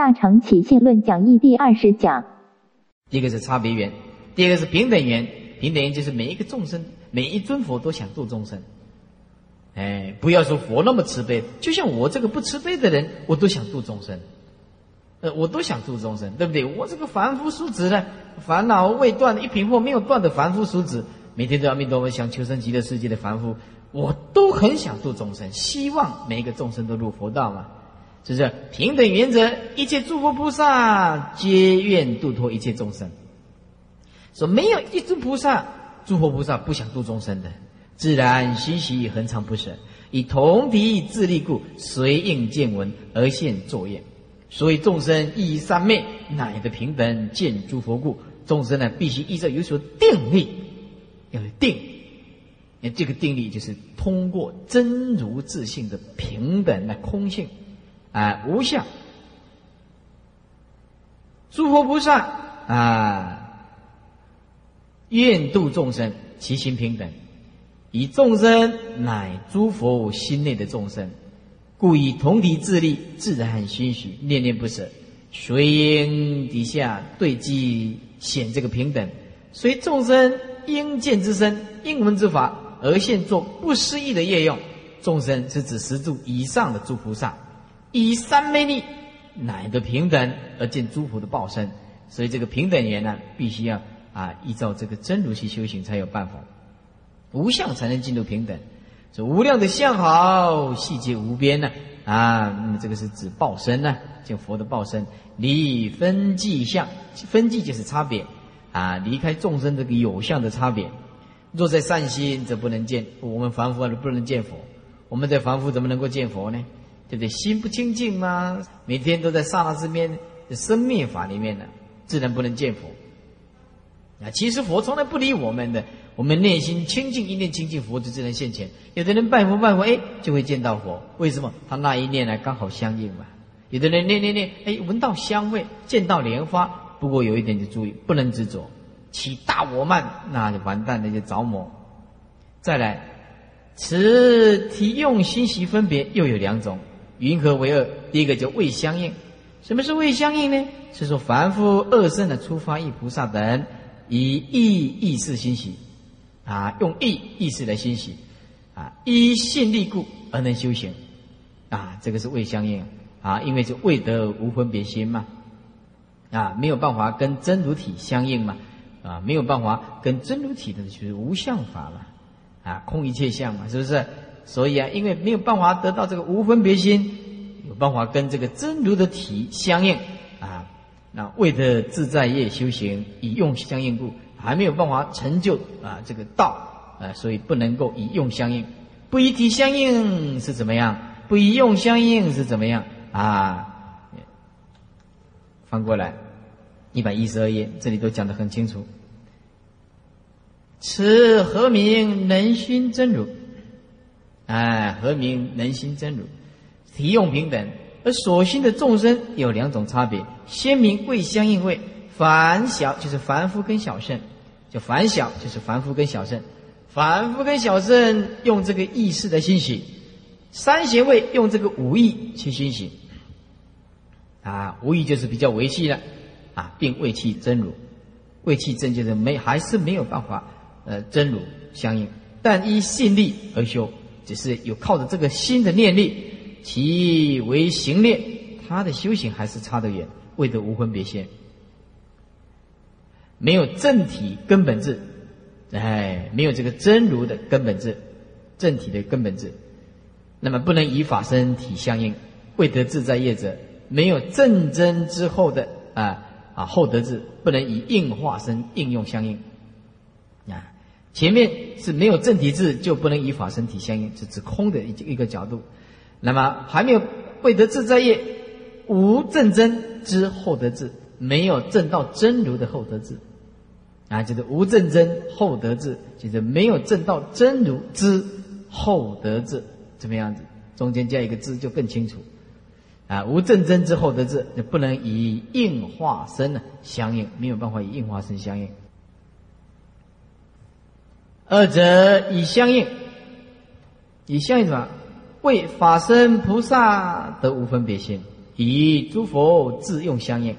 大乘起信论讲义第二十讲。第一个是差别缘，第二个是平等缘。平等缘就是每一个众生，每一尊佛都想度众生。哎，不要说佛那么慈悲，就像我这个不慈悲的人，我都想度众生。呃，我都想度众生，对不对？我这个凡夫俗子呢，烦恼未断，一品或没有断的凡夫俗子，每天都要弥陀佛想求生极乐世界的凡夫，我都很想度众生，希望每一个众生都入佛道嘛。就是平等原则，一切诸佛菩萨皆愿度脱一切众生。说没有一尊菩萨，诸佛菩萨不想度众生的，自然喜喜恒常不舍，以同体自利故，随应见闻而现作业。所以众生依三昧，乃得平等见诸佛故。众生呢，必须依照有所定力，要有定。那这个定力就是通过真如自性的平等的空性，啊，无相。诸佛菩萨啊，愿度众生，其心平等，以众生乃诸佛心内的众生。故以同体自立，自然欣许，念念不舍。随因底下对机显这个平等，随众生应见之身、应闻之法而现作不思议的业用。众生是指十住以上的诸菩萨，以三昧力乃得平等而见诸佛的报身。所以这个平等缘呢，必须要啊依照这个真如去修行才有办法，无相才能进入平等。这无量的相好，细节无边呢啊！那么这个是指报身呢，见佛的报身离分际相，分际就是差别啊，离开众生这个有相的差别。若在善心，则不能见我们凡夫不能见佛。我们在凡夫怎么能够见佛呢？对不对？心不清净吗？每天都在刹那之间生灭法里面呢，自然不能见佛。啊，其实佛从来不理我们的。我们内心清净一念清净，佛就自然现前。有的人拜佛拜佛，哎，就会见到佛。为什么？他那一念呢，刚好相应嘛。有的人念念念，哎，闻到香味，见到莲花。不过有一点就注意，不能执着，起大我慢，那就完蛋，那就着魔。再来，此体用心习分别又有两种，云何为二？第一个叫未相应。什么是未相应呢？是说凡夫二圣的出发意菩萨等，以意意识心喜。啊，用意意识来欣喜，啊，依信力故而能修行，啊，这个是未相应啊，因为是未得无分别心嘛，啊，没有办法跟真如体相应嘛，啊，没有办法跟真如体的就是无相法嘛，啊，空一切相嘛，是不是？所以啊，因为没有办法得到这个无分别心，有办法跟这个真如的体相应，啊，那为的自在业修行以用相应故。还没有办法成就啊，这个道啊，所以不能够以用相应，不以体相应是怎么样？不以用相应是怎么样啊？翻过来一百一十二页，这里都讲得很清楚。此何名能心真如？哎，何名能心真如？体用平等，而所心的众生有两种差别：先明未相应位。凡小就是凡夫跟小圣，就凡小就是凡夫跟小圣，凡夫跟小圣用这个意识的欣喜，三贤位用这个无意去欣喜，啊，无意就是比较维系了，啊，并未气真如，未气真就是没还是没有办法，呃，真如相应，但依信力而修，只是有靠着这个心的念力，其为行念，他的修行还是差得远，未得无分别心。没有正体根本质，哎，没有这个真如的根本质，正体的根本质，那么不能以法身体相应，未得自在业者，没有正真之后的啊啊后得智，不能以应化身应用相应，前面是没有正体智，就不能与法身体相应，是指空的一一个角度，那么还没有未得自在业，无正真之后得智，没有正到真如的后得智。啊，就是无正真后得智，就是没有正到真如之后得智，怎么样子？中间加一个字就更清楚。啊，无正真之后得智，就不能以应化身呢相应，没有办法以应化身相应。二者以相应，以相应什么？为法身菩萨得无分别心，以诸佛自用相应。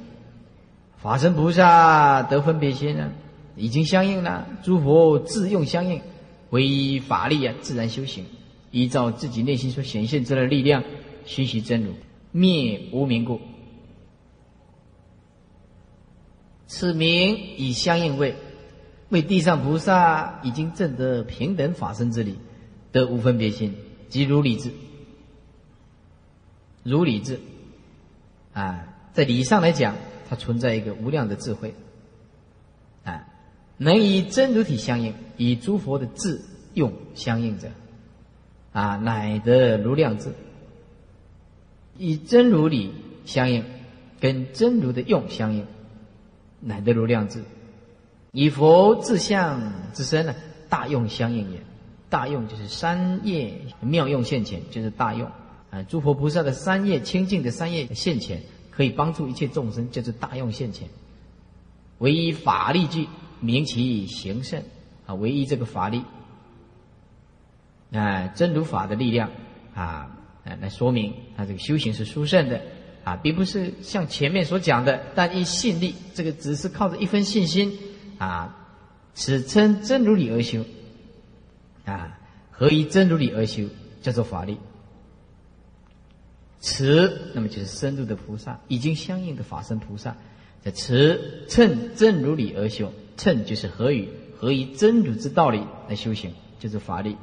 法身菩萨得分别心呢，已经相应了。诸佛自用相应，为法力啊，自然修行，依照自己内心所显现出来的力量，熏习真如，灭无明故。此名以相应位，为地上菩萨已经证得平等法身之理，得无分别心，即如理智。如理智，啊，在理上来讲。它存在一个无量的智慧，啊，能以真如体相应，以诸佛的智用相应者，啊，乃得如量智。以真如理相应，跟真如的用相应，乃得如量智。以佛自相之身呢，大用相应也。大用就是三业妙用现前，就是大用啊。诸佛菩萨的三业清净的三业现前。可以帮助一切众生，就是大用现前。唯一法力具，名其行胜啊！唯一这个法力，啊，真如法的力量啊，来说明他这个修行是殊胜的啊，并不是像前面所讲的，但一信力，这个只是靠着一分信心啊，此称真如理而修啊，何以真如理而修，叫做法力。此，那么就是深入的菩萨，已经相应的法身菩萨，这此称真如理而修，称就是何语？何以真如之道理来修行？就是法力。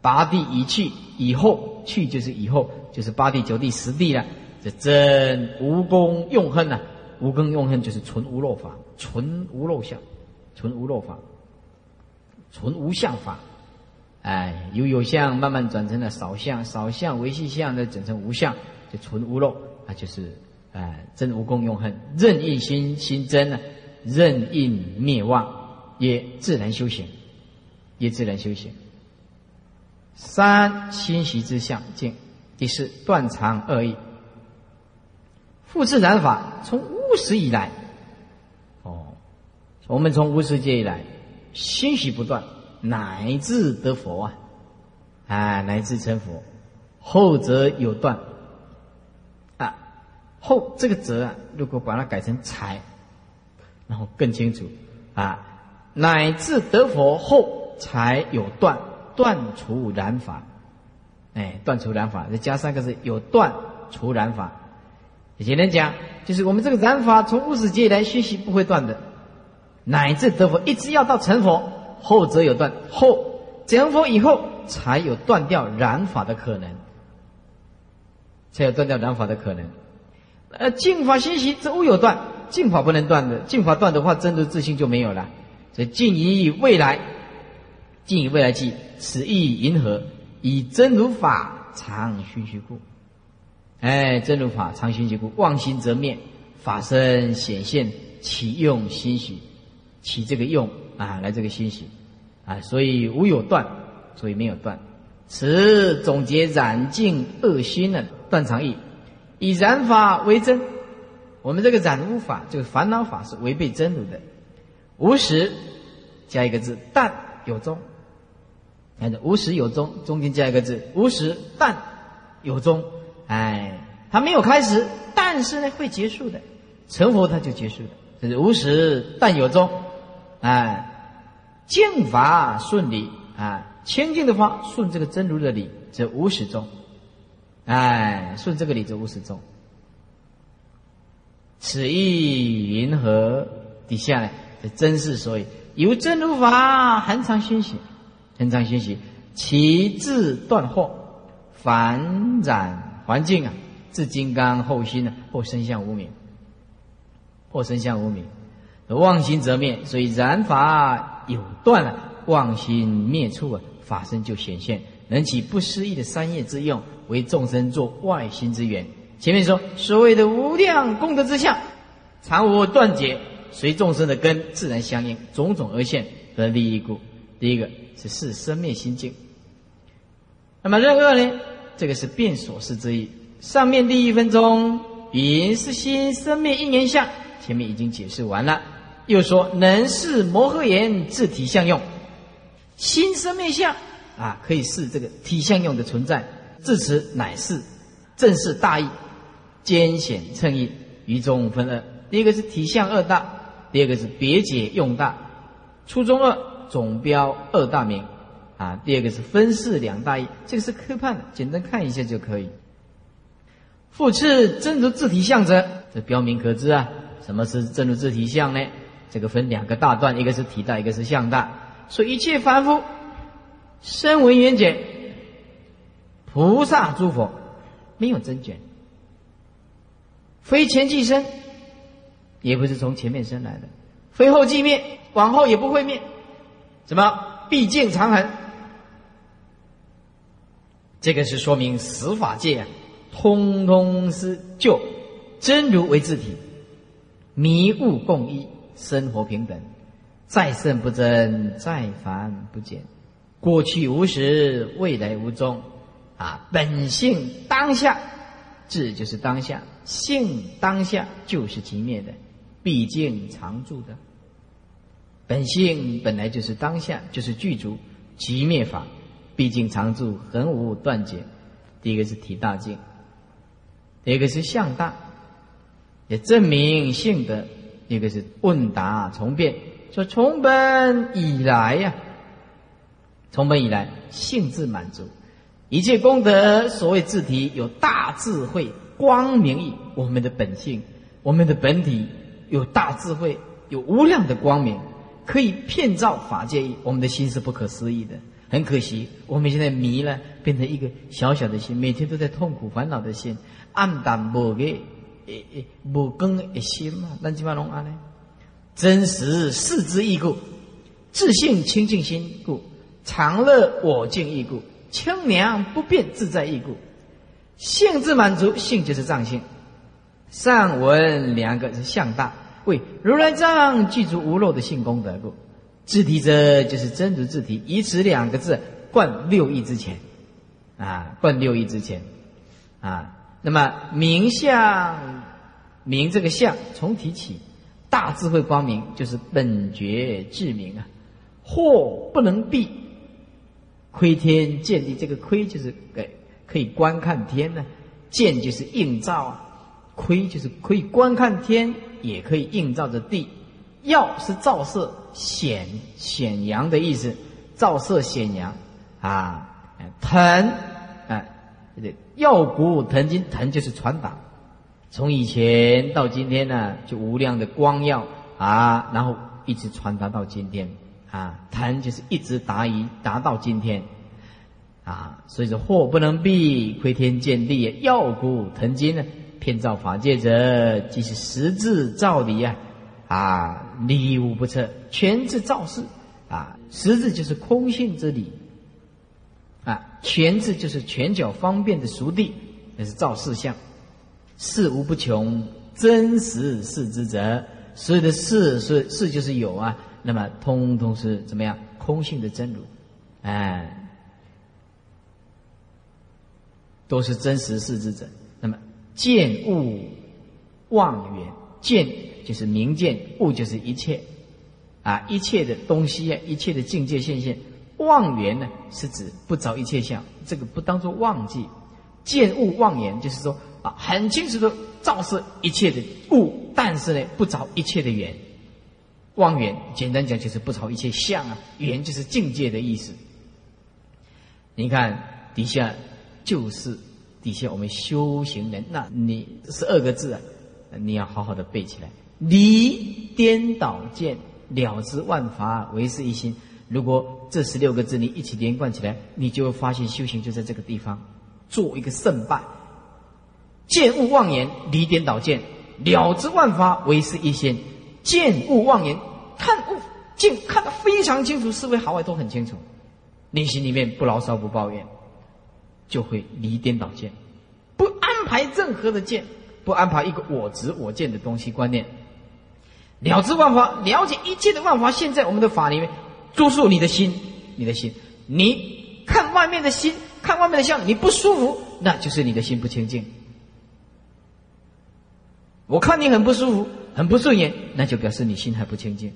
八地一去，以后去就是以后，就是八地、九地、十地了。这真无功用恨呐，无功用恨就是纯无漏法，纯无漏相，纯无漏法，纯无相法。哎，由有相慢慢转成了少相，少相为细相，再转成无相，就纯无漏那，就是哎真无功用恨，任意心心真呢，任意灭亡，也自然修行，也自然修行。三心习之相境，第四断常恶意，复自然法从无始以来，我们从无始界以来，心习不断。乃至得佛啊，啊，乃至成佛，后则有断。啊，后这个则啊，如果把它改成才，然后更清楚。啊，乃至得佛后才有断，断除染法，哎，断除染法，再加三个字，有断除染法。简单讲，就是我们这个染法从无始劫来学习不会断的，乃至得佛，一直要到成佛。后则有断，后成佛以后才有断掉染法的可能，才有断掉染法的可能。呃，净法心习则无有断，净法不能断的，净法断的话，真如自信就没有了。所以尽以未来，尽以未来计，此意银河以真如法常熏习故。哎，真如法常熏习故，妄心则灭，法身显现，其用心许，起这个用。啊，来这个欣喜，啊，所以无有断，所以没有断。此总结染净恶心的断常意，以染法为真。我们这个染污法，这个烦恼法是违背真如的。无始加一个字，但有终。看着无始有终，中间加一个字，无始但有终。哎，它没有开始，但是呢会结束的。成佛它就结束了，这是无始但有终。哎，净法顺理啊，清净的法顺这个真如的理，则无始终。哎，顺这个理则无始终。此意云何？底下呢，这真是所以有真如法，恒常熏习，恒常熏习，其自断惑，反染环境啊，自金刚后心呢，或生相无名，或生相无名。而妄心则灭，所以染法有断了，妄心灭处啊，法身就显现，能起不思议的三业之用，为众生做外心之源。前面说所谓的无量功德之相，常无断绝，随众生的根自然相应，种种而现得利益故。第一个是是生灭心境，那么任恶呢？这个是变所事之意。上面第一分钟，云是心生灭因缘相，前面已经解释完了。又说能是摩诃言自体相用，心生灭相啊，可以是这个体相用的存在。至此乃是正是大义，艰险称义，于中分二。第一个是体相二大，第二个是别解用大，初中二总标二大名啊。第二个是分饰两大义，这个是科判的，简单看一下就可以。复次真如自体相者，这标明可知啊。什么是真如自体相呢？这个分两个大段，一个是体大，一个是相大。说一切凡夫身为缘觉，菩萨诸佛没有真觉，非前即生，也不是从前面生来的，非后即灭，往后也不会灭。什么？毕竟长恒。这个是说明十法界啊。通通是就真如为自体，迷悟共一，生活平等，再胜不增，再凡不减，过去无时，未来无终，啊，本性当下，智就是当下，性当下就是即灭的，毕竟常住的，本性本来就是当下，就是具足即灭法，毕竟常住，恒无断绝。第一个是体大境。一个是向大，也证明性德；一个是问答从变，说从本以来呀，从本以来性自满足，一切功德，所谓自体有大智慧、光明意，我们的本性，我们的本体有大智慧，有无量的光明，可以遍照法界意。我们的心是不可思议的，很可惜，我们现在迷了，变成一个小小的心，每天都在痛苦烦恼的心。暗淡无个，诶诶，无光的心嘛，咱即码拢安尼。真实视之亦故，自性清净心故，常乐我净亦故，清凉不变自在亦故。性自满足，性就是藏性。上文两个是向大，为如来藏具足无漏的性功德故。自体者就是真如自体，以此两个字贯六义之前，啊，贯六义之前，啊。那么明相明这个相从提起，大智慧光明就是本觉智明啊，祸不能避，窥天见地，这个窥就是给可以观看天呢，见就是映照啊，窥就是可以观看天，也可以映照着地，耀是照射显显阳的意思，照射显阳啊，腾啊。对，耀骨腾金，腾就是传达，从以前到今天呢，就无量的光耀啊，然后一直传达到今天啊，腾就是一直达于达到今天啊，所以说祸不能避，窥天见地，耀骨腾金呢，骗造法界者，即是实质造理啊，啊，理无不测，全智照事啊，实质就是空性之理。全字就是拳脚方便的熟地，那是造事相，事无不穷，真实事之者，所有的事，是事就是有啊，那么通通是怎么样？空性的真如，哎，都是真实事之者。那么见物望远，见就是明见，物就是一切，啊，一切的东西啊，一切的境界现象。妄缘呢，是指不着一切相，这个不当做忘记；见物妄言，就是说啊，很清楚的照射一切的物，但是呢，不着一切的缘。妄缘，简单讲就是不着一切相啊，缘就是境界的意思。你看底下就是底下我们修行人，那你十二个字啊，你要好好的背起来：离颠倒见，了知万法为是一心。如果这十六个字你一起连贯起来，你就会发现修行就在这个地方，做一个胜败。见物妄言，离颠倒见，了知万法唯是一心。见物妄言，看物见看得非常清楚，思维好坏都很清楚，内心里面不牢骚不抱怨，就会离颠倒见，不安排任何的见，不安排一个我执我见的东西观念，了知万法，了解一切的万法，现在我们的法里面。注入你的心，你的心，你看外面的心，看外面的相，你不舒服，那就是你的心不清净。我看你很不舒服，很不顺眼，那就表示你心还不清净。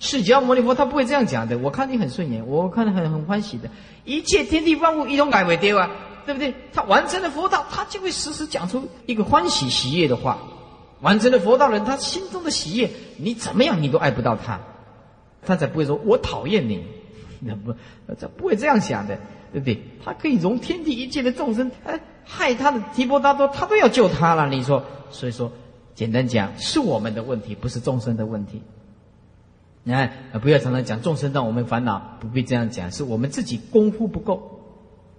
释迦牟尼佛他不会这样讲的。我看你很顺眼，我看的很很欢喜的，一切天地万物一同改为丢啊，对不对？他完成了佛道，他就会时时讲出一个欢喜喜悦的话。完成了佛道人，他心中的喜悦，你怎么样你都爱不到他，他才不会说我讨厌你，那不，这不会这样想的，对不对？他可以容天地一切的众生，哎，害他的提婆达多，他都要救他了。你说，所以说，简单讲，是我们的问题，不是众生的问题。你看，不要常常讲众生让我们烦恼，不必这样讲，是我们自己功夫不够。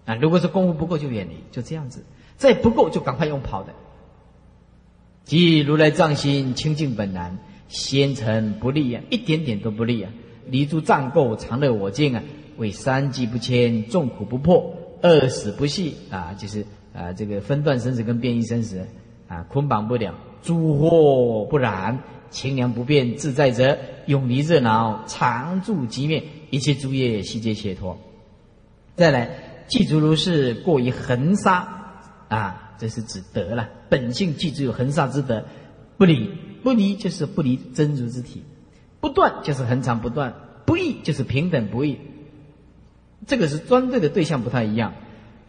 啊，如果是功夫不够，就远离，就这样子；再不够，就赶快用跑的。即如来藏心清净本然，先尘不利啊，一点点都不利啊。离诸障垢，常乐我净啊，为三际不迁，众苦不破，二死不系啊，就是啊，这个分段生死跟变异生死啊，捆绑不了，诸惑不染，清凉不变，自在者永离热闹，常住寂灭，一切诸业悉皆解脱。再来，记住如是，过于恒沙啊。这是指德了，本性即只有恒沙之德，不离不离就是不离真如之体，不断就是恒常不断，不异就是平等不异。这个是专对的对象不太一样，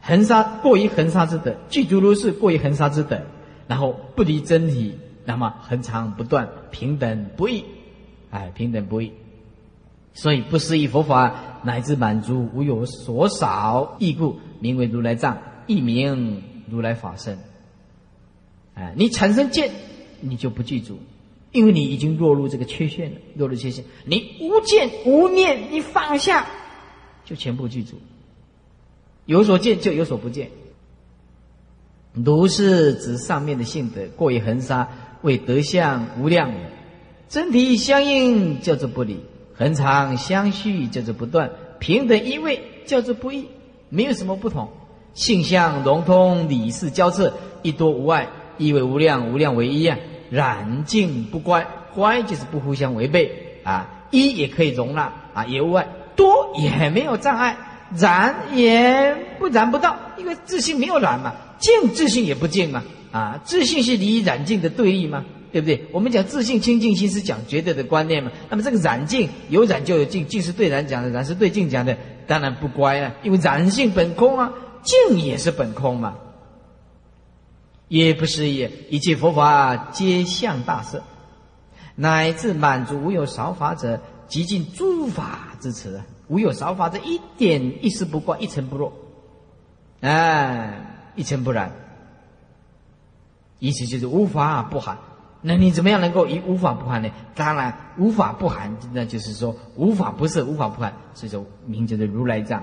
恒沙过于恒沙之等，具足如是过于恒沙之等，然后不离真体，那么恒常不断，平等不异，哎，平等不异，所以不思议佛法乃至满足无有所少，亦故名为如来藏，亦名。如来法身，哎，你产生见，你就不记住，因为你已经落入这个缺陷了，落入缺陷。你无见无念，你放下，就全部记住。有所见就有所不见。如是指上面的性德过于恒沙，为德相无量，真体相应叫做不离，恒常相续叫做不断，平等一味叫做不异，没有什么不同。性相融通，理事交彻，一多无碍，一为无量，无量为一啊。染净不乖，乖就是不互相违背啊。一也可以容纳啊，也无碍，多也没有障碍，染也不染不到，因为自信没有染嘛。净自信也不净嘛啊，自信是离染净的对立嘛，对不对？我们讲自信清净心是讲绝对的观念嘛。那么这个染净有染就有净，净是对染讲的，染是对净讲的，当然不乖了，因为染性本空啊。净也是本空嘛，也不是也。一切佛法皆向大色，乃至满足无有少法者，极尽诸法之词。无有少法者，一点一丝不挂，一尘不落，哎，一尘不染。意思就是无法不含。那你怎么样能够以无法不含呢？当然，无法不含，那就是说无法不是无法不含，所以说名叫做如来藏，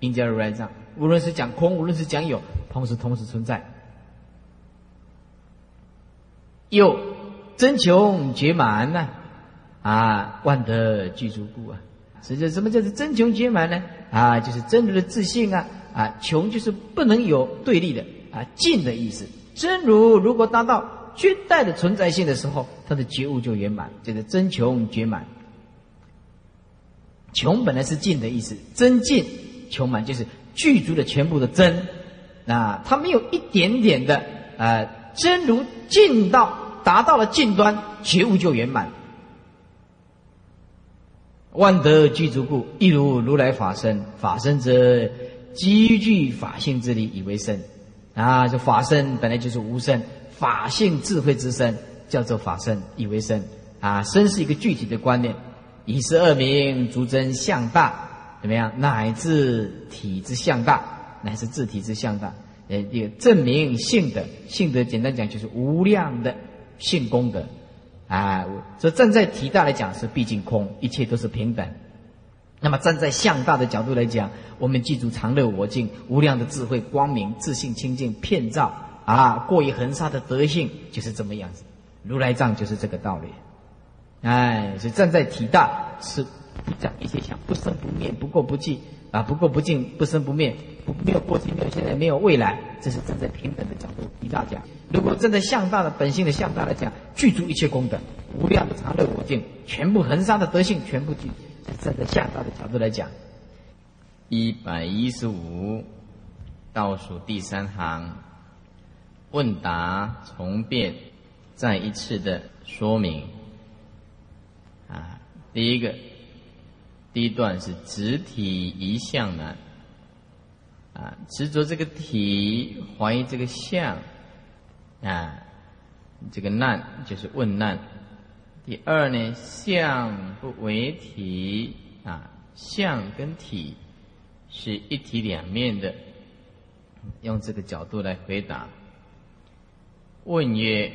名叫如来藏。无论是讲空，无论是讲有，同时同时存在。又真穷绝满呢，啊，万德具足故啊。实际什么叫做真穷绝满呢？啊，就是真如的自信啊，啊，穷就是不能有对立的啊，尽的意思。真如如果达到绝代的存在性的时候，他的觉悟就圆满，就是真穷绝满。穷本来是尽的意思，真尽穷满就是。具足的全部的真，啊，他没有一点点的，呃，真如尽到达到了尽端，觉悟就圆满。万德具足故，一如如来法身。法身则积聚法性之力以为身，啊，这法身本来就是无身，法性智慧之身叫做法身，以为身。啊，身是一个具体的观念，以是二名，足真相大。怎么样？乃至体之向大，乃至自体之向大，呃，这个证明性德，性德简单讲就是无量的性功德，啊，所以站在体大来讲是毕竟空，一切都是平等。那么站在向大的角度来讲，我们记住常乐我净无量的智慧光明自信清净片照啊，过于恒沙的德性就是这么样子。如来藏就是这个道理，哎，所以站在体大是。不讲一切相，不生不灭，不过不净啊，不过不净，不生不灭，没有过去，没有现在，没有未来，这是站在平等的角度与大家。如果站在向大的本性的向大来讲，具足一切功德，无量的常乐我净，全部恒沙的德性，全部具。站在向大的角度来讲，一百一十五倒数第三行，问答重变，再一次的说明啊，第一个。第一段是直体一向难啊，执着这个体，怀疑这个相，啊，这个难就是问难。第二呢，相不为体啊，相跟体是一体两面的，用这个角度来回答。问曰：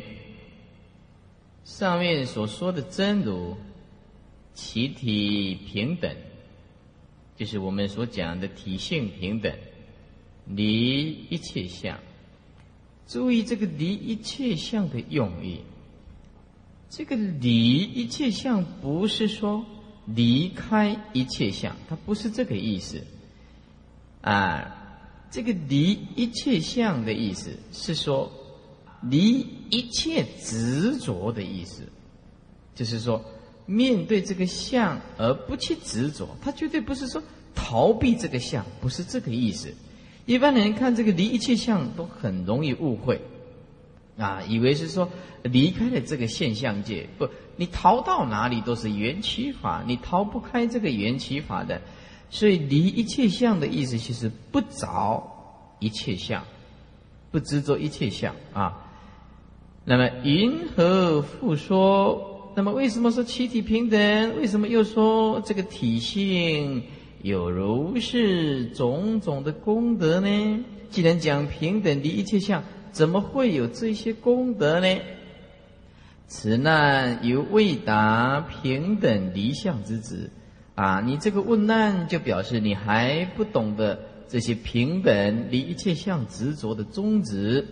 上面所说的真如，其体平等，就是我们所讲的体性平等。离一切相，注意这个离一切相的用意。这个离一切相不是说离开一切相，它不是这个意思。啊，这个离一切相的意思是说离一切执着的意思，就是说面对这个相而不去执着，他绝对不是说逃避这个相，不是这个意思。一般人看这个离一切相都很容易误会，啊，以为是说离开了这个现象界，不，你逃到哪里都是缘起法，你逃不开这个缘起法的。所以离一切相的意思，其实不着一切相，不执着一切相啊。那么云何复说？那么为什么说气体平等？为什么又说这个体性？有如是种种的功德呢？既然讲平等离一切相，怎么会有这些功德呢？此难犹未达平等离相之旨啊！你这个问难，就表示你还不懂得这些平等离一切相执着的宗旨。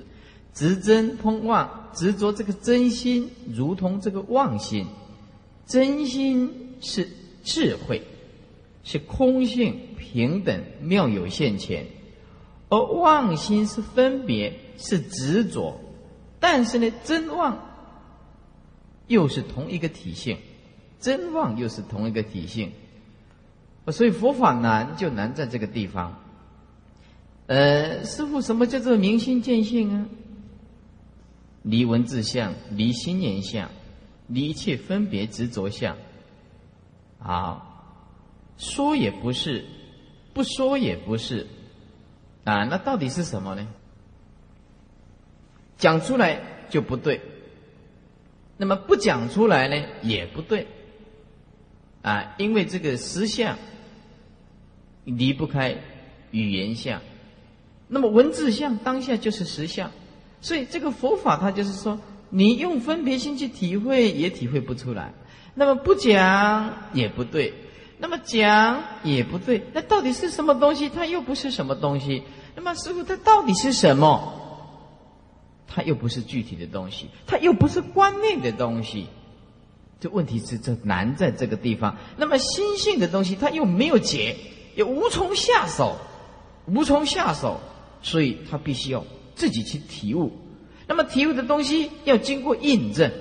执真通妄，执着这个真心，如同这个妄心。真心是智慧。是空性平等妙有现前，而妄心是分别是执着，但是呢，真妄又是同一个体性，真妄又是同一个体性，所以佛法难就难在这个地方。呃，师傅，什么叫做明心见性啊？离文字相，离心念相，离一切分别执着相，啊。说也不是，不说也不是，啊，那到底是什么呢？讲出来就不对，那么不讲出来呢也不对，啊，因为这个实相离不开语言相，那么文字相当下就是实相，所以这个佛法它就是说，你用分别心去体会也体会不出来，那么不讲也不对。那么讲也不对，那到底是什么东西？它又不是什么东西。那么师傅，它到底是什么？它又不是具体的东西，它又不是观念的东西。这问题是这难在这个地方。那么心性的东西，它又没有解，也无从下手，无从下手，所以他必须要自己去体悟。那么体悟的东西要经过印证，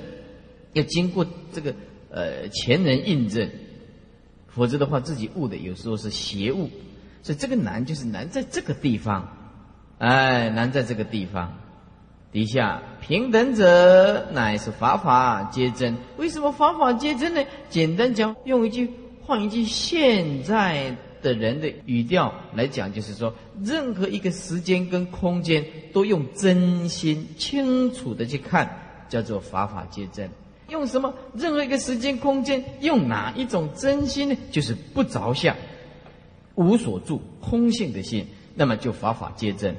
要经过这个呃前人印证。否则的话，自己悟的有时候是邪悟，所以这个难就是难在这个地方，哎，难在这个地方。底下平等者乃是法法皆真。为什么法法皆真呢？简单讲，用一句换一句现在的人的语调来讲，就是说，任何一个时间跟空间都用真心清楚的去看，叫做法法皆真。用什么？任何一个时间空间，用哪一种真心呢？就是不着相，无所住，空性的心，那么就法法皆真。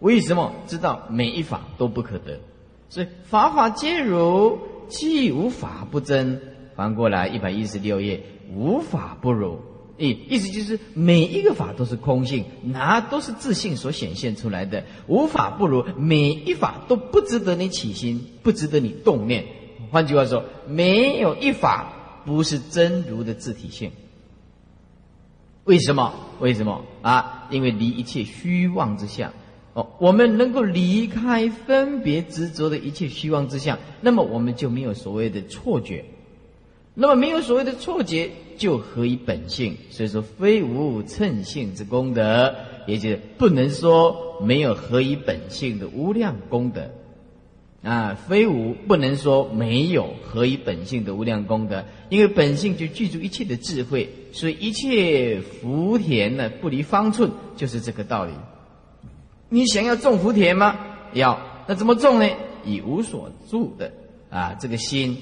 为什么？知道每一法都不可得，所以法法皆如，既无法不真。翻过来一百一十六页，无法不如。意意思就是每一个法都是空性，哪都是自信所显现出来的，无法不如。每一法都不值得你起心，不值得你动念。换句话说，没有一法不是真如的自体性。为什么？为什么啊？因为离一切虚妄之相。哦，我们能够离开分别执着的一切虚妄之相，那么我们就没有所谓的错觉。那么没有所谓的错觉，就合于本性。所以说，非无称性之功德，也就是不能说没有合于本性的无量功德。啊，非无不能说没有何以本性的无量功德，因为本性就具足一切的智慧，所以一切福田呢不离方寸，就是这个道理。你想要种福田吗？要。那怎么种呢？以无所住的啊这个心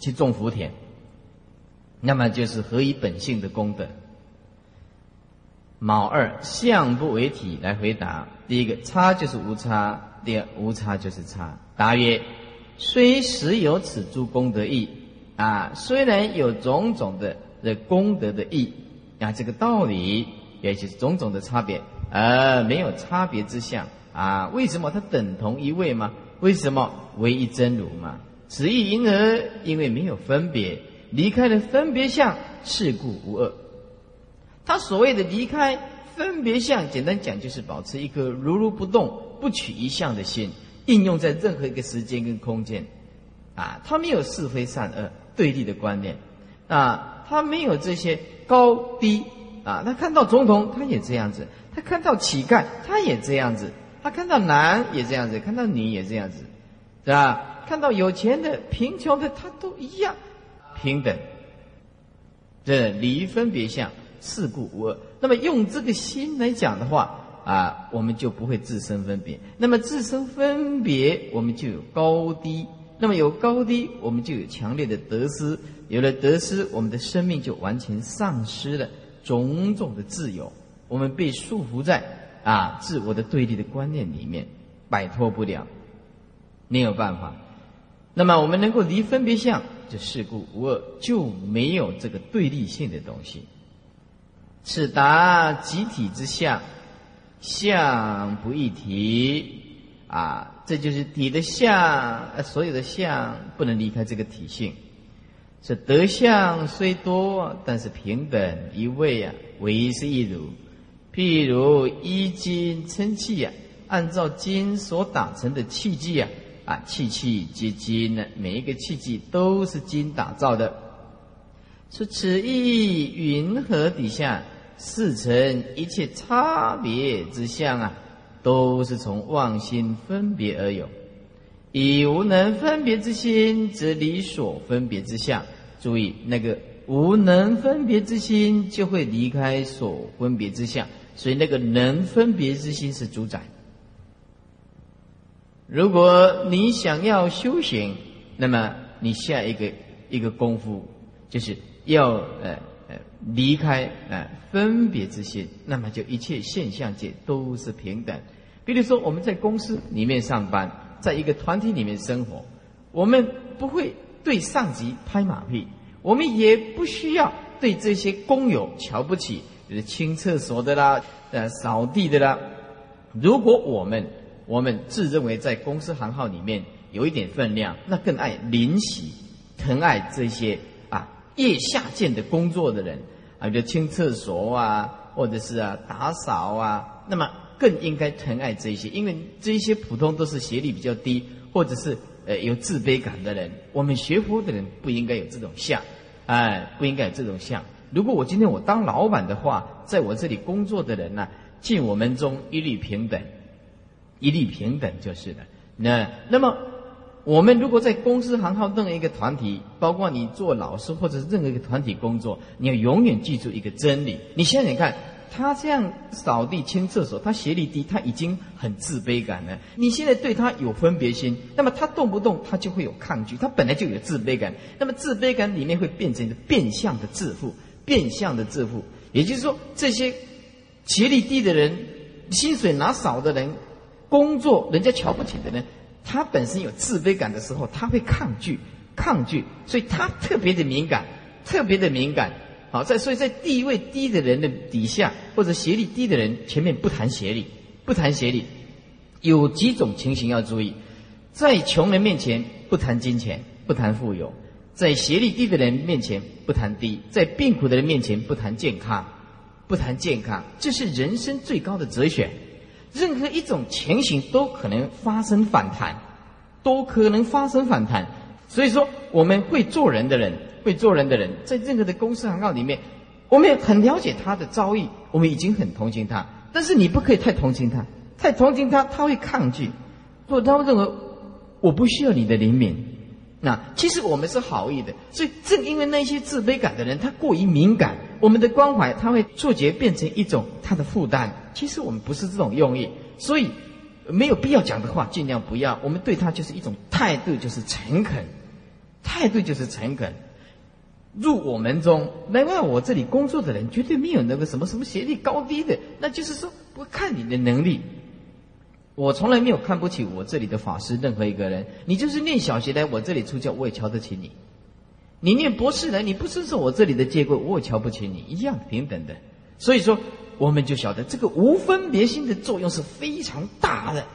去种福田，那么就是合以本性的功德。卯二相不为体来回答。第一个差就是无差，第二无差就是差。答曰：虽实有此诸功德义啊，虽然有种种的的功德的义啊，这个道理也就是种种的差别，而没有差别之相啊。为什么它等同一位吗？为什么唯一真如嘛？此意因而因为没有分别，离开了分别相，是故无二。他所谓的离开分别相，简单讲就是保持一颗如如不动、不取一相的心，应用在任何一个时间跟空间。啊，他没有是非善恶对立的观念，啊，他没有这些高低啊。他看到总统，他也这样子；他看到乞丐，他也这样子；他看到男也这样子，看到女也这样子，是吧？看到有钱的、贫穷的，他都一样平等。这离分别相。事故无二。那么用这个心来讲的话啊，我们就不会自身分别。那么自身分别，我们就有高低。那么有高低，我们就有强烈的得失。有了得失，我们的生命就完全丧失了种种的自由。我们被束缚在啊自我的对立的观念里面，摆脱不了，没有办法。那么我们能够离分别相，就事故无二，就没有这个对立性的东西。此达集体之相，相不异体啊！这就是体的相，所有的相不能离开这个体性。是德相虽多，但是平等一位啊，唯一是一如。譬如一金称器啊，按照金所打成的器具啊，啊，气气皆金呢，每一个气气都是金打造的。说此意云何底下，四成一切差别之相啊，都是从妄心分别而有。以无能分别之心，则离所分别之相。注意，那个无能分别之心，就会离开所分别之相。所以，那个能分别之心是主宰。如果你想要修行，那么你下一个一个功夫就是。要呃呃离开呃分别之心，那么就一切现象界都是平等。比如说我们在公司里面上班，在一个团体里面生活，我们不会对上级拍马屁，我们也不需要对这些工友瞧不起，就是清厕所的啦，呃扫地的啦。如果我们我们自认为在公司行号里面有一点分量，那更爱怜惜疼爱这些啊。腋下贱的工作的人啊，就清厕所啊，或者是啊打扫啊，那么更应该疼爱这些，因为这些普通都是学历比较低，或者是呃有自卑感的人。我们学佛的人不应该有这种相，哎，不应该有这种相。如果我今天我当老板的话，在我这里工作的人呢，进我们中一律平等，一律平等就是了。那那么。我们如果在公司行号任何一个团体，包括你做老师或者是任何一个团体工作，你要永远记住一个真理。你想想看，他这样扫地清厕所，他学历低，他已经很自卑感了。你现在对他有分别心，那么他动不动他就会有抗拒，他本来就有自卑感。那么自卑感里面会变成一个变相的自负，变相的自负。也就是说，这些学历低的人、薪水拿少的人、工作人家瞧不起的人。他本身有自卑感的时候，他会抗拒，抗拒，所以他特别的敏感，特别的敏感。好，在所以在地位低的人的底下，或者学历低的人前面不谈学历，不谈学历，有几种情形要注意：在穷人面前不谈金钱，不谈富有；在学历低的人面前不谈低；在病苦的人面前不谈健康，不谈健康，这是人生最高的哲学。任何一种情形都可能发生反弹，都可能发生反弹。所以说，我们会做人的人，会做人的人，在任何的公司行号里面，我们很了解他的遭遇，我们已经很同情他。但是你不可以太同情他，太同情他，他会抗拒。或他会认为我不需要你的怜悯。那其实我们是好意的，所以正因为那些自卑感的人，他过于敏感，我们的关怀他会触觉变成一种他的负担。其实我们不是这种用意，所以没有必要讲的话，尽量不要。我们对他就是一种态度，就是诚恳，态度就是诚恳。入我门中，难怪我这里工作的人绝对没有那个什么什么学历高低的，那就是说不看你的能力。我从来没有看不起我这里的法师任何一个人。你就是念小学来我这里出教，我也瞧得起你；你念博士来，你不遵守我这里的戒规，我也瞧不起你，一样平等的。所以说，我们就晓得这个无分别心的作用是非常大的，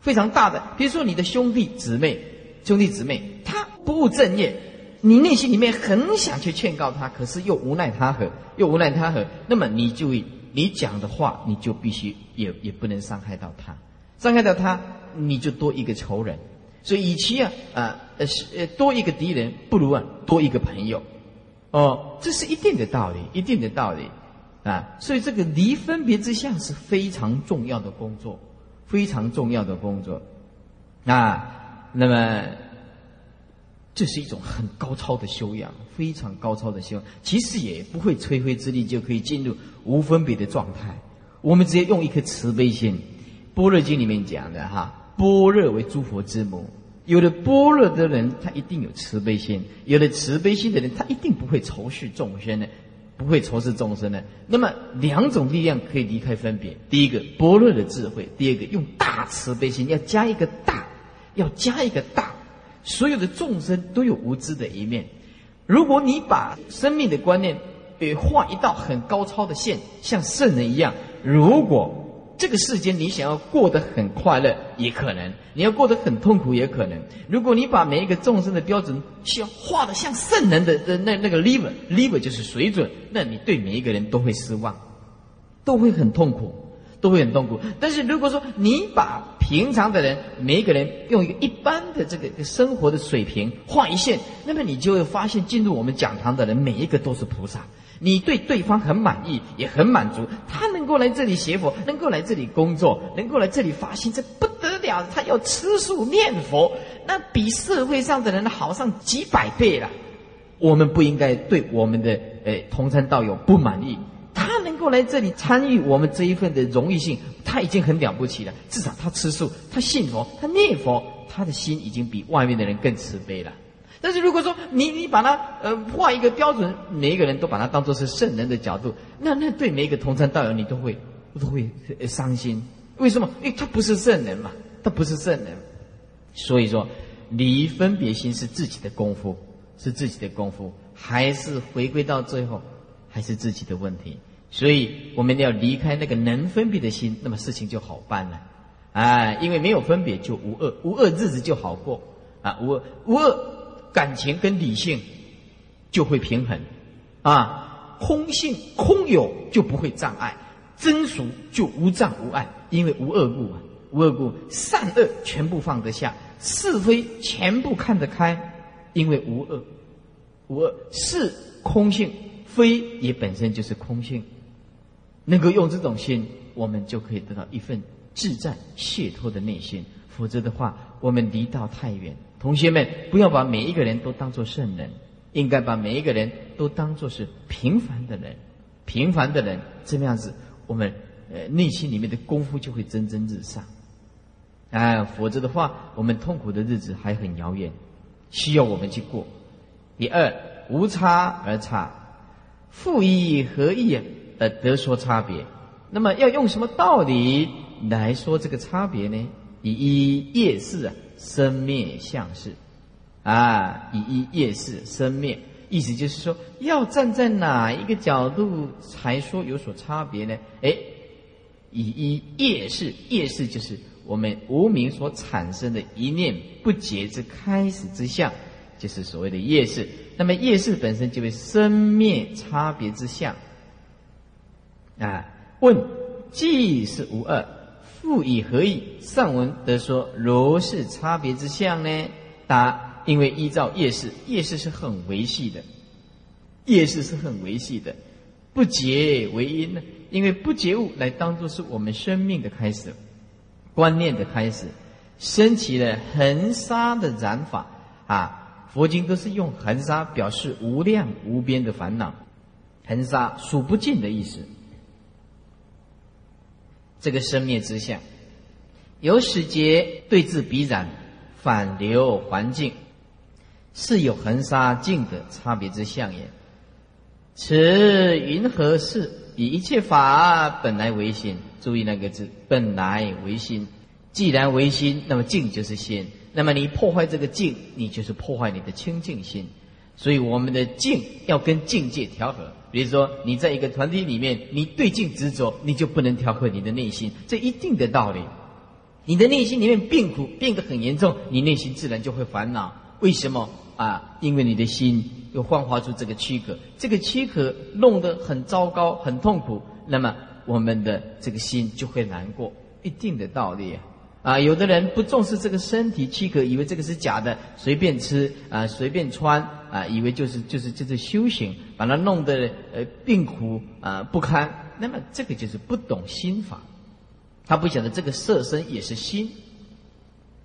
非常大的。比如说你的兄弟姊妹，兄弟姊妹他不务正业。你内心里面很想去劝告他，可是又无奈他何，又无奈他何。那么你就你讲的话，你就必须也也不能伤害到他，伤害到他，你就多一个仇人。所以，与其啊啊呃呃多一个敌人，不如啊多一个朋友。哦，这是一定的道理，一定的道理啊。所以，这个离分别之相是非常重要的工作，非常重要的工作啊。那么。这是一种很高超的修养，非常高超的修养。其实也不会吹灰之力就可以进入无分别的状态。我们直接用一颗慈悲心，《般若经》里面讲的哈，般若为诸佛之母。有了般若的人，他一定有慈悲心；有了慈悲心的人，他一定不会仇视众生的，不会仇视众生的。那么两种力量可以离开分别：第一个般若的智慧；第二个用大慈悲心，要加一个大，要加一个大。所有的众生都有无知的一面。如果你把生命的观念，给画一道很高超的线，像圣人一样，如果这个世间你想要过得很快乐，也可能；你要过得很痛苦，也可能。如果你把每一个众生的标准，需要画的像圣人的的那那个 level，level 就是水准，那你对每一个人都会失望，都会很痛苦。都会很痛苦。但是如果说你把平常的人每一个人用一个一般的这个生活的水平画一线，那么你就会发现进入我们讲堂的人每一个都是菩萨。你对对方很满意，也很满足。他能够来这里学佛，能够来这里工作，能够来这里发心，这不得了。他要吃素念佛，那比社会上的人好上几百倍了。我们不应该对我们的诶同参道友不满意。他能够来这里参与我们这一份的荣誉性，他已经很了不起了。至少他吃素，他信佛，他念佛，他的心已经比外面的人更慈悲了。但是如果说你你把他呃画一个标准，每一个人都把他当做是圣人的角度，那那对每一个同参道友你都会都会伤心。为什么？因为他不是圣人嘛，他不是圣人。所以说，离分别心是自己的功夫，是自己的功夫，还是回归到最后，还是自己的问题。所以我们要离开那个能分别的心，那么事情就好办了，啊，因为没有分别就无恶，无恶日子就好过，啊，无恶无恶感情跟理性就会平衡，啊，空性空有就不会障碍，真俗就无障无碍，因为无恶故啊，无恶故善恶全部放得下，是非全部看得开，因为无恶，无恶是空性，非也本身就是空性。能够用这种心，我们就可以得到一份自在解脱的内心。否则的话，我们离道太远。同学们，不要把每一个人都当做圣人，应该把每一个人都当做是平凡的人。平凡的人，这么样子，我们呃内心里面的功夫就会蒸蒸日上。哎，否则的话，我们痛苦的日子还很遥远，需要我们去过。第二，无差而差，复一何意啊？呃，得说差别，那么要用什么道理来说这个差别呢？以一夜视啊，生灭相是，啊，以一夜视生灭，意思就是说，要站在哪一个角度才说有所差别呢？哎，以一夜视，夜视就是我们无名所产生的一念不结之开始之相，就是所谓的夜视。那么夜视本身就为生灭差别之相。啊，问既是无二，复以何意？上文得说如是差别之相呢？答：因为依照业事，业事是很维系的，业事是很维系的，不结为因呢？因为不结物来当做是我们生命的开始，观念的开始，升起了恒沙的染法啊！佛经都是用恒沙表示无量无边的烦恼，恒沙数不尽的意思。这个生灭之相，有始节对治彼然，反流环境，是有恒沙境的差别之相也。此云何事？以一切法本来为心。注意那个字，本来为心。既然为心，那么静就是心。那么你破坏这个静，你就是破坏你的清净心。所以我们的静要跟境界调和。比如说你在一个团体里面，你对境执着，你就不能调和你的内心，这一定的道理。你的内心里面病苦病得很严重，你内心自然就会烦恼。为什么啊？因为你的心又幻化出这个躯壳，这个躯壳弄得很糟糕、很痛苦，那么我们的这个心就会难过。一定的道理。啊，有的人不重视这个身体躯壳，以为这个是假的，随便吃啊，随便穿啊，以为就是就是就是修行，把它弄得呃病苦啊不堪。那么这个就是不懂心法，他不晓得这个色身也是心。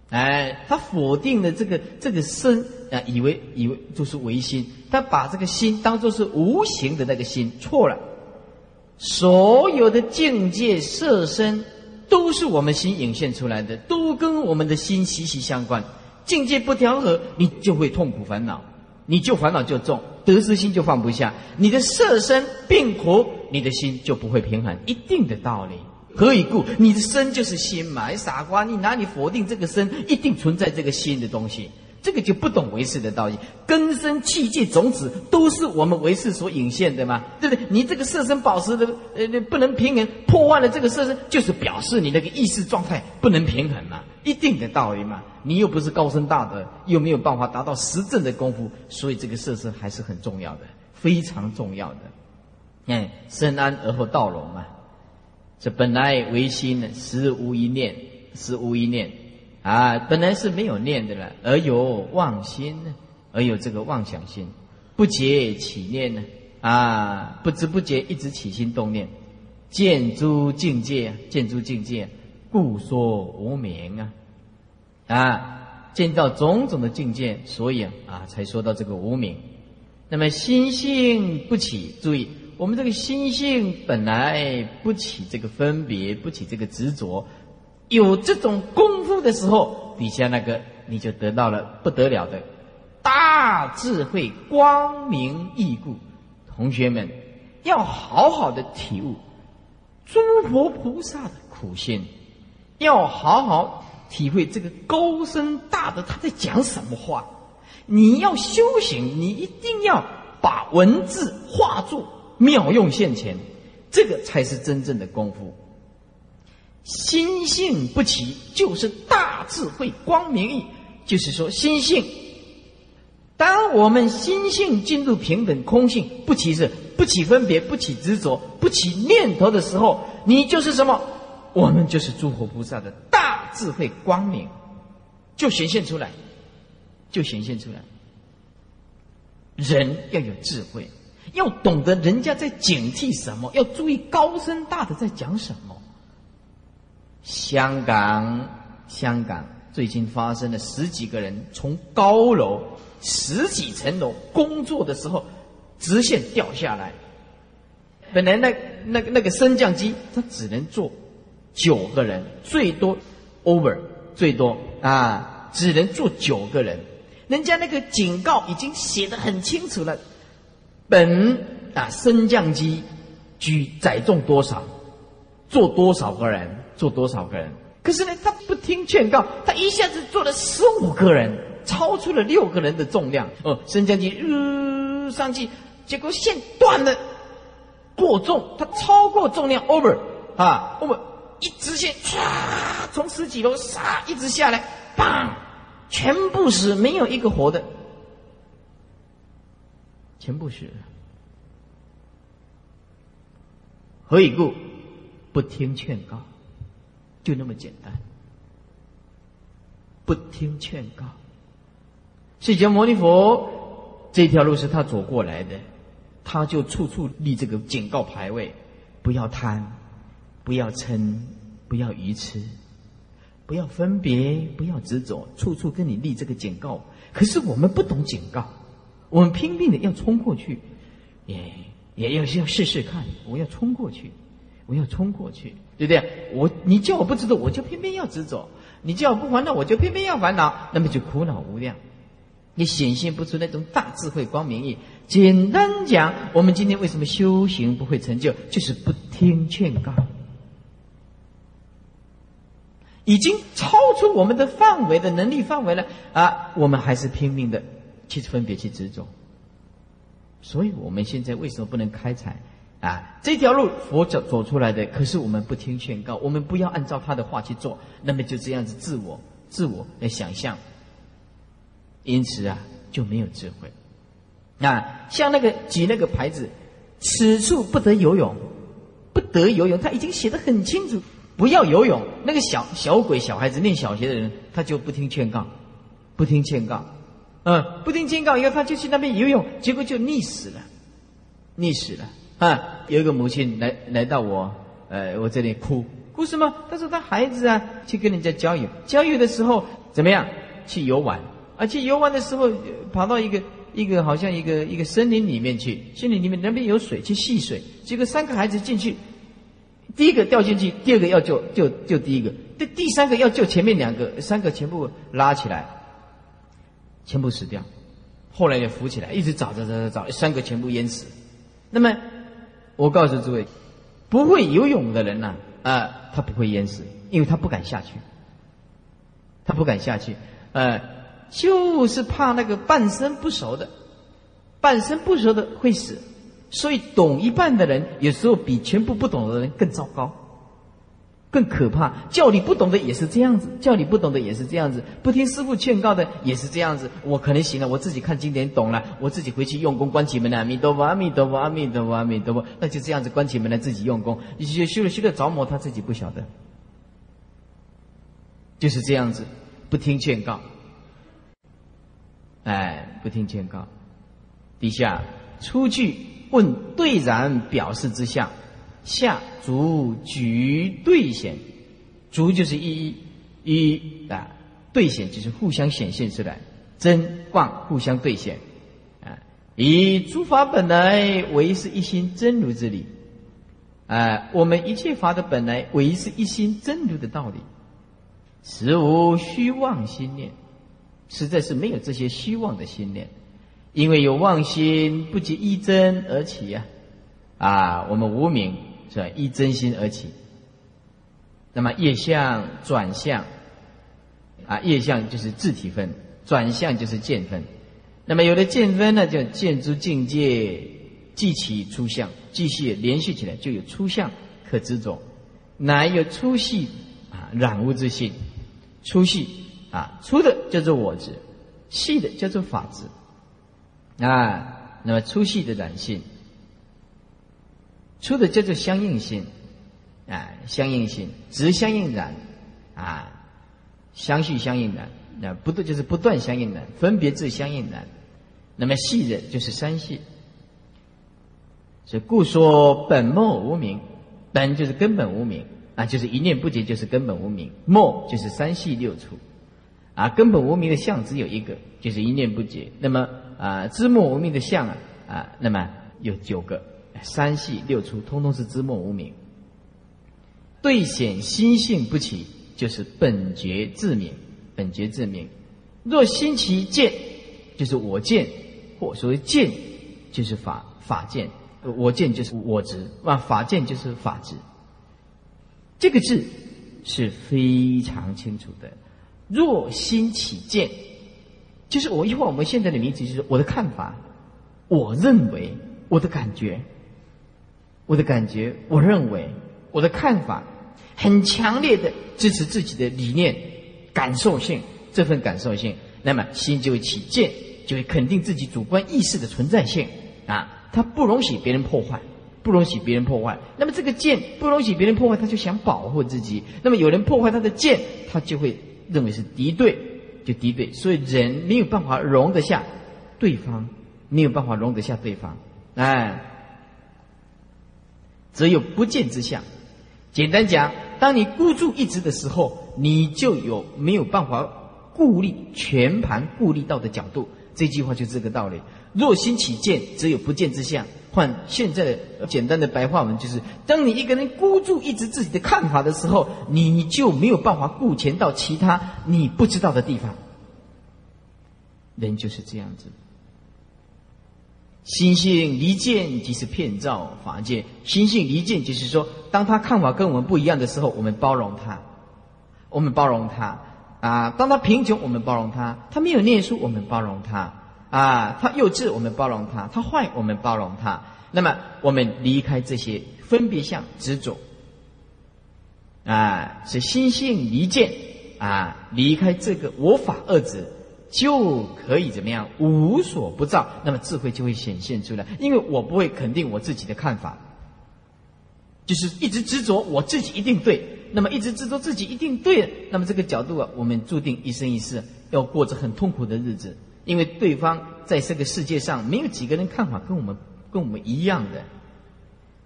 哎，他否定了这个这个身啊，以为以为就是唯心，他把这个心当做是无形的那个心，错了。所有的境界色身。都是我们心引现出来的，都跟我们的心息息相关。境界不调和，你就会痛苦烦恼，你就烦恼就重，得失心就放不下。你的色身病苦，你的心就不会平衡。一定的道理，何以故？你的身就是心嘛，傻瓜，你哪里否定这个身？一定存在这个心的东西。这个就不懂为师的道理，根生气界种子都是我们为师所引现的嘛，对不对？你这个色身保持的呃不能平衡，破坏了这个色身，就是表示你那个意识状态不能平衡嘛，一定的道理嘛。你又不是高深大德，又没有办法达到实证的功夫，所以这个色身还是很重要的，非常重要的。哎，生安而后道隆嘛，这本来唯心呢，实无一念，实无一念。啊，本来是没有念的了，而有妄心，而有这个妄想心，不觉起念呢，啊，不知不觉一直起心动念，见诸境界，见诸境界，故说无明啊，啊，见到种种的境界，所以啊，才说到这个无明。那么心性不起，注意，我们这个心性本来不起这个分别，不起这个执着。有这种功夫的时候，底下那个你就得到了不得了的大智慧、光明义故。同学们要好好的体悟诸佛菩萨的苦心，要好好体会这个高深大的他在讲什么话。你要修行，你一定要把文字化作妙用现前，这个才是真正的功夫。心性不齐，就是大智慧光明意。就是说，心性，当我们心性进入平等空性，不起是不起分别，不起执着，不起念头的时候，你就是什么？我们就是诸佛菩萨的大智慧光明，就显现出来，就显现出来。人要有智慧，要懂得人家在警惕什么，要注意高深大的在讲什么。香港，香港最近发生了十几个人从高楼十几层楼工作的时候，直线掉下来。本来那那个那个升降机，它只能坐九个人，最多 over 最多啊，只能坐九个人。人家那个警告已经写的很清楚了，本啊升降机举载重多少，坐多少个人。坐多少个人？可是呢，他不听劝告，他一下子坐了十五个人，超出了六个人的重量。哦，升降机呃上去，结果线断了，过重，他超过重量，over 啊，over，一直线唰，从十几楼唰一直下来，砰，全部死，没有一个活的，全部死。何以故？不听劝告。就那么简单，不听劝告。释迦牟尼佛这条路是他走过来的，他就处处立这个警告牌位：不要贪，不要嗔，不要愚痴，不要分别，不要执着，处处跟你立这个警告。可是我们不懂警告，我们拼命的要冲过去，也也要要试试看，我要冲过去。我要冲过去，对不对？我你叫我不执着，我就偏偏要执着；你叫我不烦恼，我就偏偏要烦恼，那么就苦恼无量，也显现不出那种大智慧光明意。简单讲，我们今天为什么修行不会成就，就是不听劝告，已经超出我们的范围的能力范围了啊！我们还是拼命的去分别去执着，所以我们现在为什么不能开采啊？这条路佛走走出来的，可是我们不听劝告，我们不要按照他的话去做，那么就这样子自我自我来想象，因此啊就没有智慧。啊，像那个举那个牌子，此处不得游泳，不得游泳，他已经写的很清楚，不要游泳。那个小小鬼小孩子念小学的人，他就不听劝告，不听劝告，嗯，不听劝告以后，他就去那边游泳，结果就溺死了，溺死了。啊，有一个母亲来来到我，呃，我这里哭，哭什么？他说他孩子啊，去跟人家交友，交友的时候怎么样？去游玩，啊，去游玩的时候跑到一个。一个好像一个一个森林里面去，森林里面那边有水，去戏水。结果三个孩子进去，第一个掉进去，第二个要救救救第一个，第第三个要救前面两个，三个全部拉起来，全部死掉。后来也浮起来，一直找找找找找，三个全部淹死。那么我告诉诸位，不会游泳的人呢，啊，他不会淹死，因为他不敢下去，他不敢下去，呃。就是怕那个半生不熟的，半生不熟的会死，所以懂一半的人有时候比全部不懂的人更糟糕，更可怕。叫你不懂的也是这样子，叫你不懂的也是这样子，不听师傅劝告的也是这样子。我可能行了，我自己看经典懂了，我自己回去用功关起门来，阿弥陀佛，阿弥陀佛，阿弥陀佛，阿弥陀佛，那就这样子关起门来自己用功，修修了修了着魔，他自己不晓得，就是这样子，不听劝告。哎，不听劝告。底下出去问对然表示之相，下足举对显，足就是一一一啊，对显就是互相显现出来，真妄互相对显啊。以诸法本来为是一心真如之理，哎，我们一切法的本来为是一心真如的道理，实无虚妄心念。实在是没有这些虚妄的心念，因为有妄心不及一真而起呀，啊，我们无名是吧？一真心而起。那么业相转向，啊，业相就是自体分，转向就是见分。那么有了见分呢，就见诸境界即起出相，继续连续起来就有出相可执着，乃有粗细啊染污之性，粗细。啊，粗的叫做我执，细的叫做法执。啊，那么粗细的染性，粗的叫做相应性，啊，相应性，直相应染，啊，相续相应染，那不断就是不断相应染，分别自相应染。那么细的就是三细，所以故说本末无名，本就是根本无名，啊，就是一念不绝就是根本无名，末就是三细六处。啊，根本无名的相只有一个，就是一念不绝。那么啊，知末无名的相啊啊，那么有九个，三系六出，通通是知末无名。对显心性不起，就是本觉自明，本觉自明。若心其见，就是我见，或所谓见，就是法法见。我见就是我执，啊，法见就是法执。这个字是非常清楚的。若心起见，就是我一会儿我们现在的名词就是我的看法，我认为我的感觉，我的感觉，我认为我的看法，很强烈的支持自己的理念，感受性这份感受性，那么心就会起见，就会肯定自己主观意识的存在性啊，他不容许别人破坏，不容许别人破坏，那么这个剑不容许别人破坏，他就想保护自己，那么有人破坏他的剑，他就会。认为是敌对，就敌对，所以人没有办法容得下对方，没有办法容得下对方，哎，只有不见之相。简单讲，当你孤注一掷的时候，你就有没有办法顾虑全盘顾虑到的角度。这句话就这个道理。若心起见，只有不见之相。换现在的简单的白话文，就是当你一个人孤注一掷自己的看法的时候，你就没有办法顾全到其他你不知道的地方。人就是这样子，心性离间即是骗造法界。心性离间就是说，当他看法跟我们不一样的时候，我们包容他，我们包容他啊。当他贫穷，我们包容他；他没有念书，我们包容他。啊，他幼稚，我们包容他；他坏，我们包容他。那么，我们离开这些分别相执着，啊，是心性离见，啊，离开这个我法二字，就可以怎么样？无所不造，那么智慧就会显现出来。因为我不会肯定我自己的看法，就是一直执着我自己一定对，那么一直执着自己一定对，那么这个角度啊，我们注定一生一世要过着很痛苦的日子。因为对方在这个世界上没有几个人看法跟我们跟我们一样的，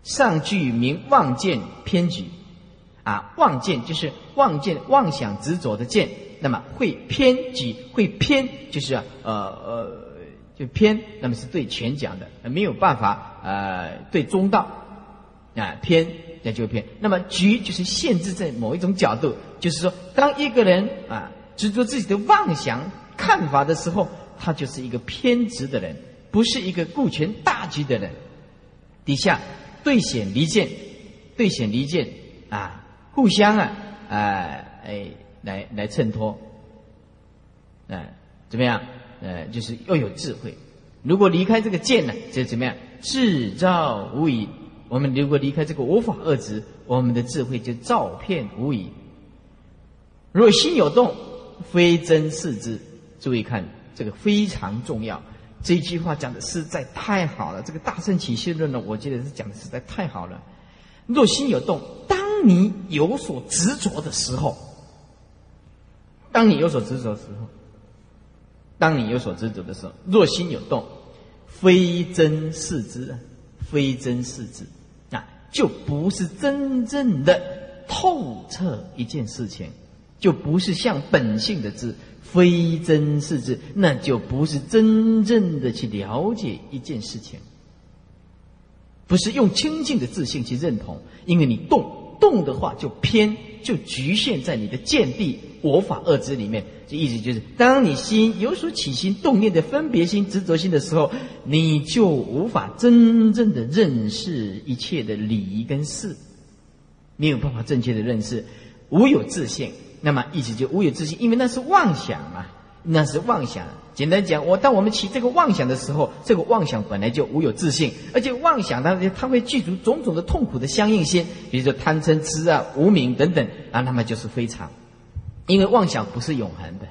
上句名妄见偏举，啊，妄见就是妄见妄想执着的见，那么会偏举会偏，就是呃呃就偏，那么是对全讲的，没有办法呃对中道啊偏那就偏，那么局就是限制在某一种角度，就是说当一个人啊执着自己的妄想看法的时候。他就是一个偏执的人，不是一个顾全大局的人。底下对显离间，对显离间啊，互相啊，哎哎，来来衬托，哎，怎么样？呃，就是要有智慧。如果离开这个剑呢，就怎么样？智照无疑。我们如果离开这个无法遏制，我们的智慧就照片无疑。若心有动，非真是之。注意看。这个非常重要，这句话讲的实在太好了。这个大圣起信论呢，我觉得是讲的实在太好了。若心有动，当你有所执着的时候，当你有所执着的时候，当你有所执着的时候，若心有动，非真是之，非真是之啊，就不是真正的透彻一件事情，就不是像本性的知。非真是智，那就不是真正的去了解一件事情，不是用清净的自信去认同，因为你动动的话就偏，就局限在你的见地我法二执里面。这意思就是，当你心有所起心动念的分别心、执着心的时候，你就无法真正的认识一切的理跟事，没有办法正确的认识，无有自信。那么意思就无有自信，因为那是妄想嘛，那是妄想。简单讲，我当我们起这个妄想的时候，这个妄想本来就无有自信，而且妄想它它会具足种种的痛苦的相应性，比如说贪嗔痴啊、无名等等啊，那么就是非常。因为妄想不是永恒的，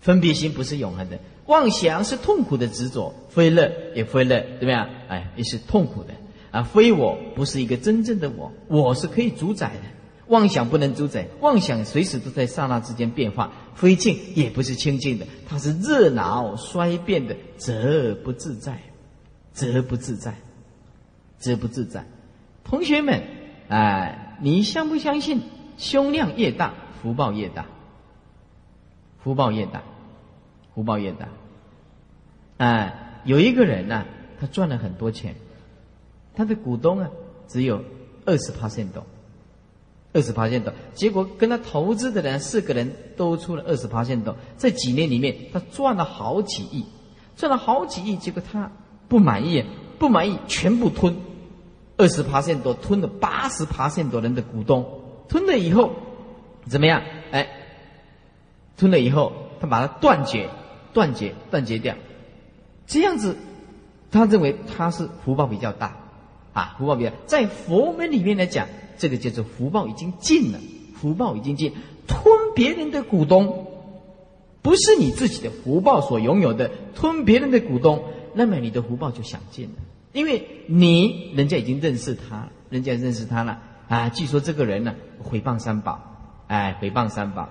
分别心不是永恒的，妄想是痛苦的执着，非乐也非乐，怎么样？哎，也是痛苦的啊，非我不是一个真正的我，我是可以主宰的。妄想不能主宰，妄想随时都在刹那之间变化，非静也不是清净的，它是热闹衰变的，则不自在，则不自在，则不自在。同学们，哎，你相不相信？胸量越大，福报越大，福报越大，福报越大。哎，有一个人呢，他赚了很多钱，他的股东啊，只有二十趴线多。二十八线斗，结果跟他投资的人四个人都出了二十八线斗，在几年里面他赚了好几亿，赚了好几亿，结果他不满意，不满意全部吞，二十八线斗吞了八十八线多人的股东，吞了以后怎么样？哎，吞了以后他把它断绝，断绝，断绝掉，这样子，他认为他是福报比较大，啊，福报比较在佛门里面来讲。这个叫做福报已经尽了，福报已经尽，吞别人的股东，不是你自己的福报所拥有的，吞别人的股东，那么你的福报就享尽了，因为你人家已经认识他，人家认识他了啊。据说这个人呢，回谤三宝，哎，回谤三宝。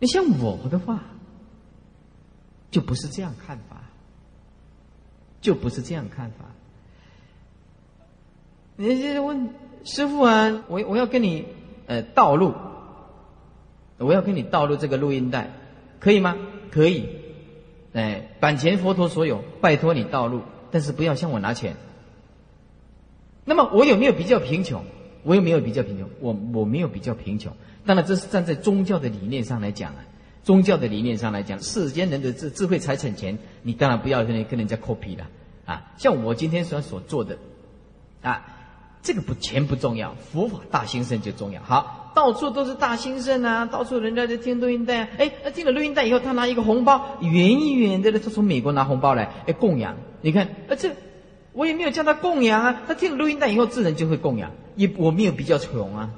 你像我的话，就不是这样看法，就不是这样看法。你就问。师傅啊，我我要跟你呃道路，我要跟你道路这个录音带，可以吗？可以，哎，版权佛陀所有，拜托你道路，但是不要向我拿钱。那么我有没有比较贫穷？我有没有比较贫穷？我我没有比较贫穷。当然，这是站在宗教的理念上来讲啊。宗教的理念上来讲，世间人的智智慧财产权，你当然不要跟跟人家 copy 了啊。像我今天所所做的啊，这个不钱不重要，佛法大兴盛就重要。好，到处都是大兴盛啊，到处人家在听录音带啊，哎，那听了录音带以后，他拿一个红包，远远的他从美国拿红包来，哎，供养。你看，啊，这我也没有叫他供养啊，他听了录音带以后，自然就会供养。也我没有比较穷啊，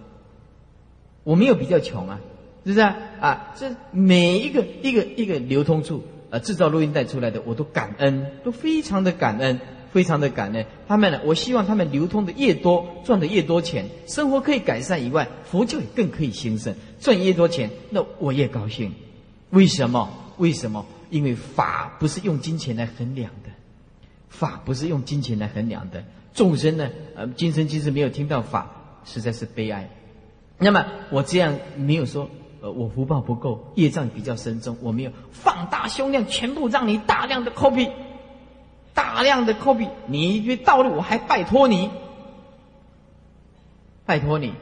我没有比较穷啊。是不是啊？啊，这每一个一个一个流通处，呃，制造录音带出来的，我都感恩，都非常的感恩，非常的感恩。他们呢，我希望他们流通的越多，赚的越多钱，生活可以改善以外，佛教也更可以兴盛，赚越多钱，那我也高兴。为什么？为什么？因为法不是用金钱来衡量的，法不是用金钱来衡量的。众生呢，呃，今生今世没有听到法，实在是悲哀。那么我这样没有说。呃，我福报不够，业障比较深重，我没有放大胸量，全部让你大量的 copy，大量的 copy，你一句道理我还拜托你，拜托你，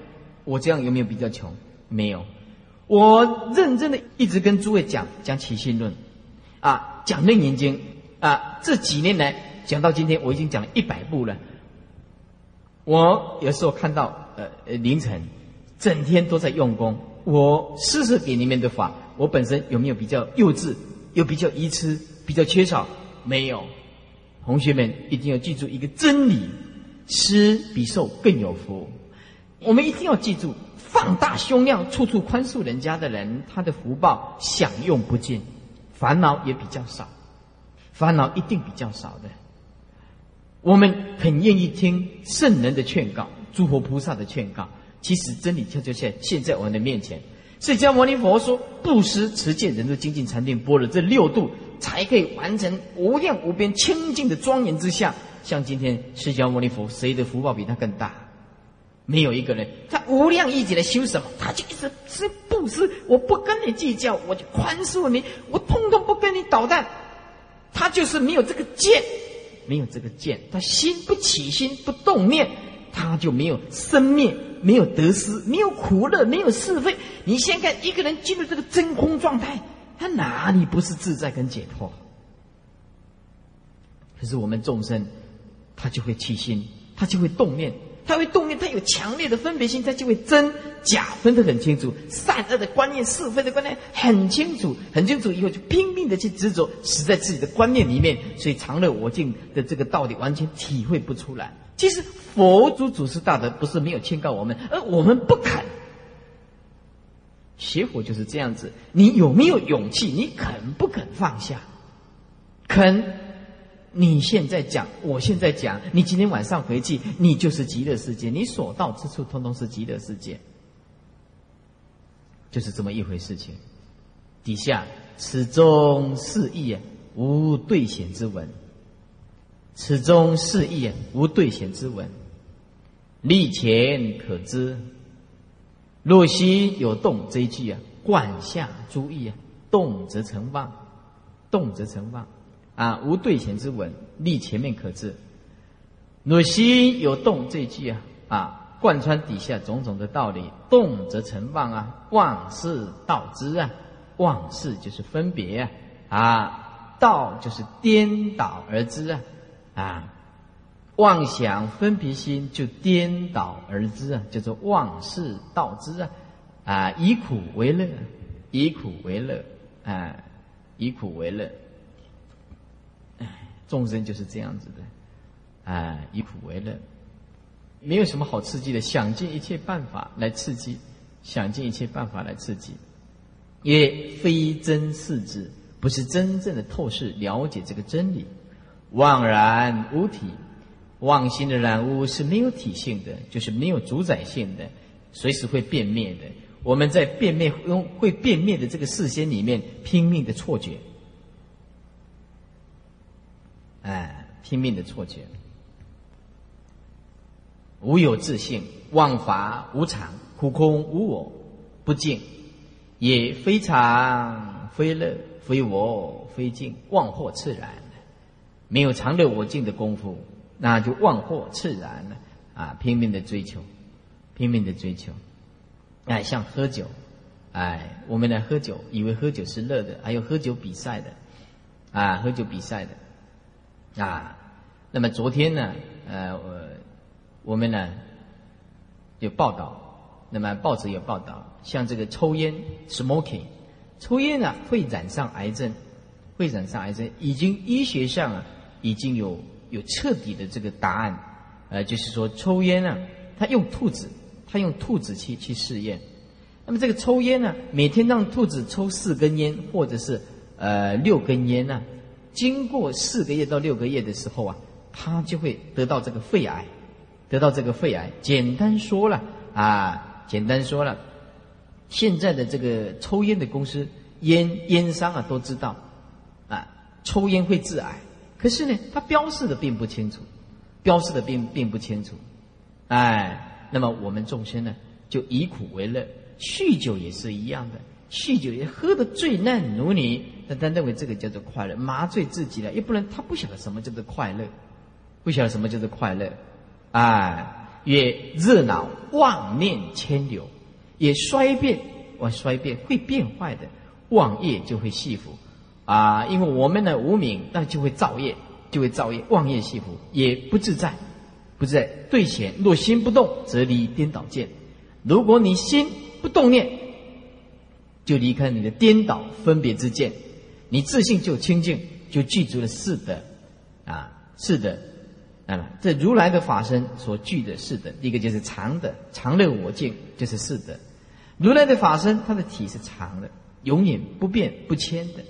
我这样有没有比较穷？没有，我认真的一直跟诸位讲讲起信论，啊，讲楞严经，啊，这几年来讲到今天，我已经讲了一百部了。我有时候看到呃凌晨，整天都在用功。我施舍给你们的法，我本身有没有比较幼稚，又比较愚痴，比较缺少？没有。同学们一定要记住一个真理：施比受更有福。我们一定要记住，放大胸量，处处宽恕人家的人，他的福报享用不尽，烦恼也比较少，烦恼一定比较少的。我们很愿意听圣人的劝告，诸佛菩萨的劝告。其实真理就就现现在我们的面前，释迦牟尼佛说：布施、持戒、忍辱、精进、禅定、般若这六度，才可以完成无量无边清净的庄严之下。像今天释迦牟尼佛，谁的福报比他更大？没有一个人。他无量一劫的修什么？他就一直是布施，我不跟你计较，我就宽恕你，我通通不跟你捣蛋。他就是没有这个见，没有这个见，他心不起心，不动念。他就没有生灭，没有得失，没有苦乐，没有是非。你先看一个人进入这个真空状态，他哪里不是自在跟解脱？可是我们众生，他就会起心，他就会动念，他会动念，他有强烈的分别心，他就会真假分得很清楚，善恶的观念、是非的观念很清楚，很清楚以后就拼命的去执着，死在自己的观念里面，所以常乐我净的这个道理完全体会不出来。其实佛祖祖师大德不是没有劝告我们，而我们不肯。邪火就是这样子，你有没有勇气？你肯不肯放下？肯？你现在讲，我现在讲，你今天晚上回去，你就是极乐世界，你所到之处，通通是极乐世界，就是这么一回事情。底下此中是意啊，无兑显之文。此中是义，无兑显之文，立前可知。若昔有动这一句啊，贯下诸意啊，动则成妄，动则成妄啊，无对前之文，立前面可知。若昔有动这一句啊，啊，贯穿底下种种的道理，动则成妄啊，妄是道之啊，妄是就是分别啊，啊，道就是颠倒而知啊。啊，妄想分别心就颠倒而知啊，叫做妄事道之啊，啊，以苦为乐，以苦为乐，啊，以苦为乐，哎，众生就是这样子的，啊，以苦为乐，没有什么好刺激的，想尽一切办法来刺激，想尽一切办法来刺激，也非真是之，不是真正的透视了解这个真理。妄然无体，妄心的染污是没有体性的，就是没有主宰性的，随时会变灭的。我们在变灭用会变灭的这个世间里面，拼命的错觉，哎，拼命的错觉，无有自性，妄法无常，苦空无我，不净，也非常非乐，非我非净，妄惑自然。没有常乐我净的功夫，那就妄惑自然了啊！拼命的追求，拼命的追求，哎，像喝酒，哎，我们来喝酒，以为喝酒是乐的，还有喝酒比赛的，啊，喝酒比赛的，啊，那么昨天呢，呃，我我们呢有报道，那么报纸有报道，像这个抽烟 （smoking），抽烟呢会染上癌症，会染上癌症，已经医学上啊。已经有有彻底的这个答案，呃，就是说抽烟呢，他用兔子，他用兔子去去试验，那么这个抽烟呢，每天让兔子抽四根烟，或者是呃六根烟呢，经过四个月到六个月的时候啊，他就会得到这个肺癌，得到这个肺癌。简单说了啊，简单说了，现在的这个抽烟的公司烟烟商啊都知道，啊，抽烟会致癌。可是呢，它标示的并不清楚，标示的并并不清楚，哎，那么我们众生呢，就以苦为乐，酗酒也是一样的，酗酒也喝得醉烂如泥，但他认为这个叫做快乐，麻醉自己了，也不能他不晓得什么叫做快乐，不晓得什么叫做快乐，哎，也热闹妄念牵流，也衰变，我衰变会变坏的，妄业就会系服。啊，因为我们的无名，那就会造业，就会造业，妄业系福，也不自在，不自在。对前，若心不动，则离颠倒见。如果你心不动念，就离开你的颠倒分别之见，你自信就清净，就具足了四德。啊，是的，那么这如来的法身所具的四德，一个就是常的，常乐我净，就是四德。如来的法身，它的体是常的，永远不变不迁的。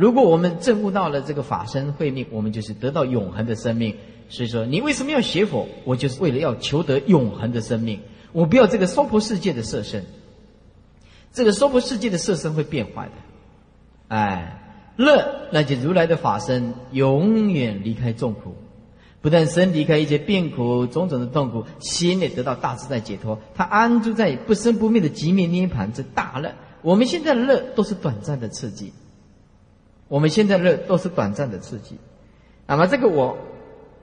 如果我们证悟到了这个法身慧命，我们就是得到永恒的生命。所以说，你为什么要学佛？我就是为了要求得永恒的生命。我不要这个娑婆世界的色身，这个娑婆世界的色身会变坏的。哎，乐那就如来的法身永远离开众苦，不但身离开一切变苦种种的痛苦，心也得到大自在解脱。他安住在不生不灭的极灭涅盘之大乐。我们现在的乐都是短暂的刺激。我们现在乐都是短暂的刺激，那么这个我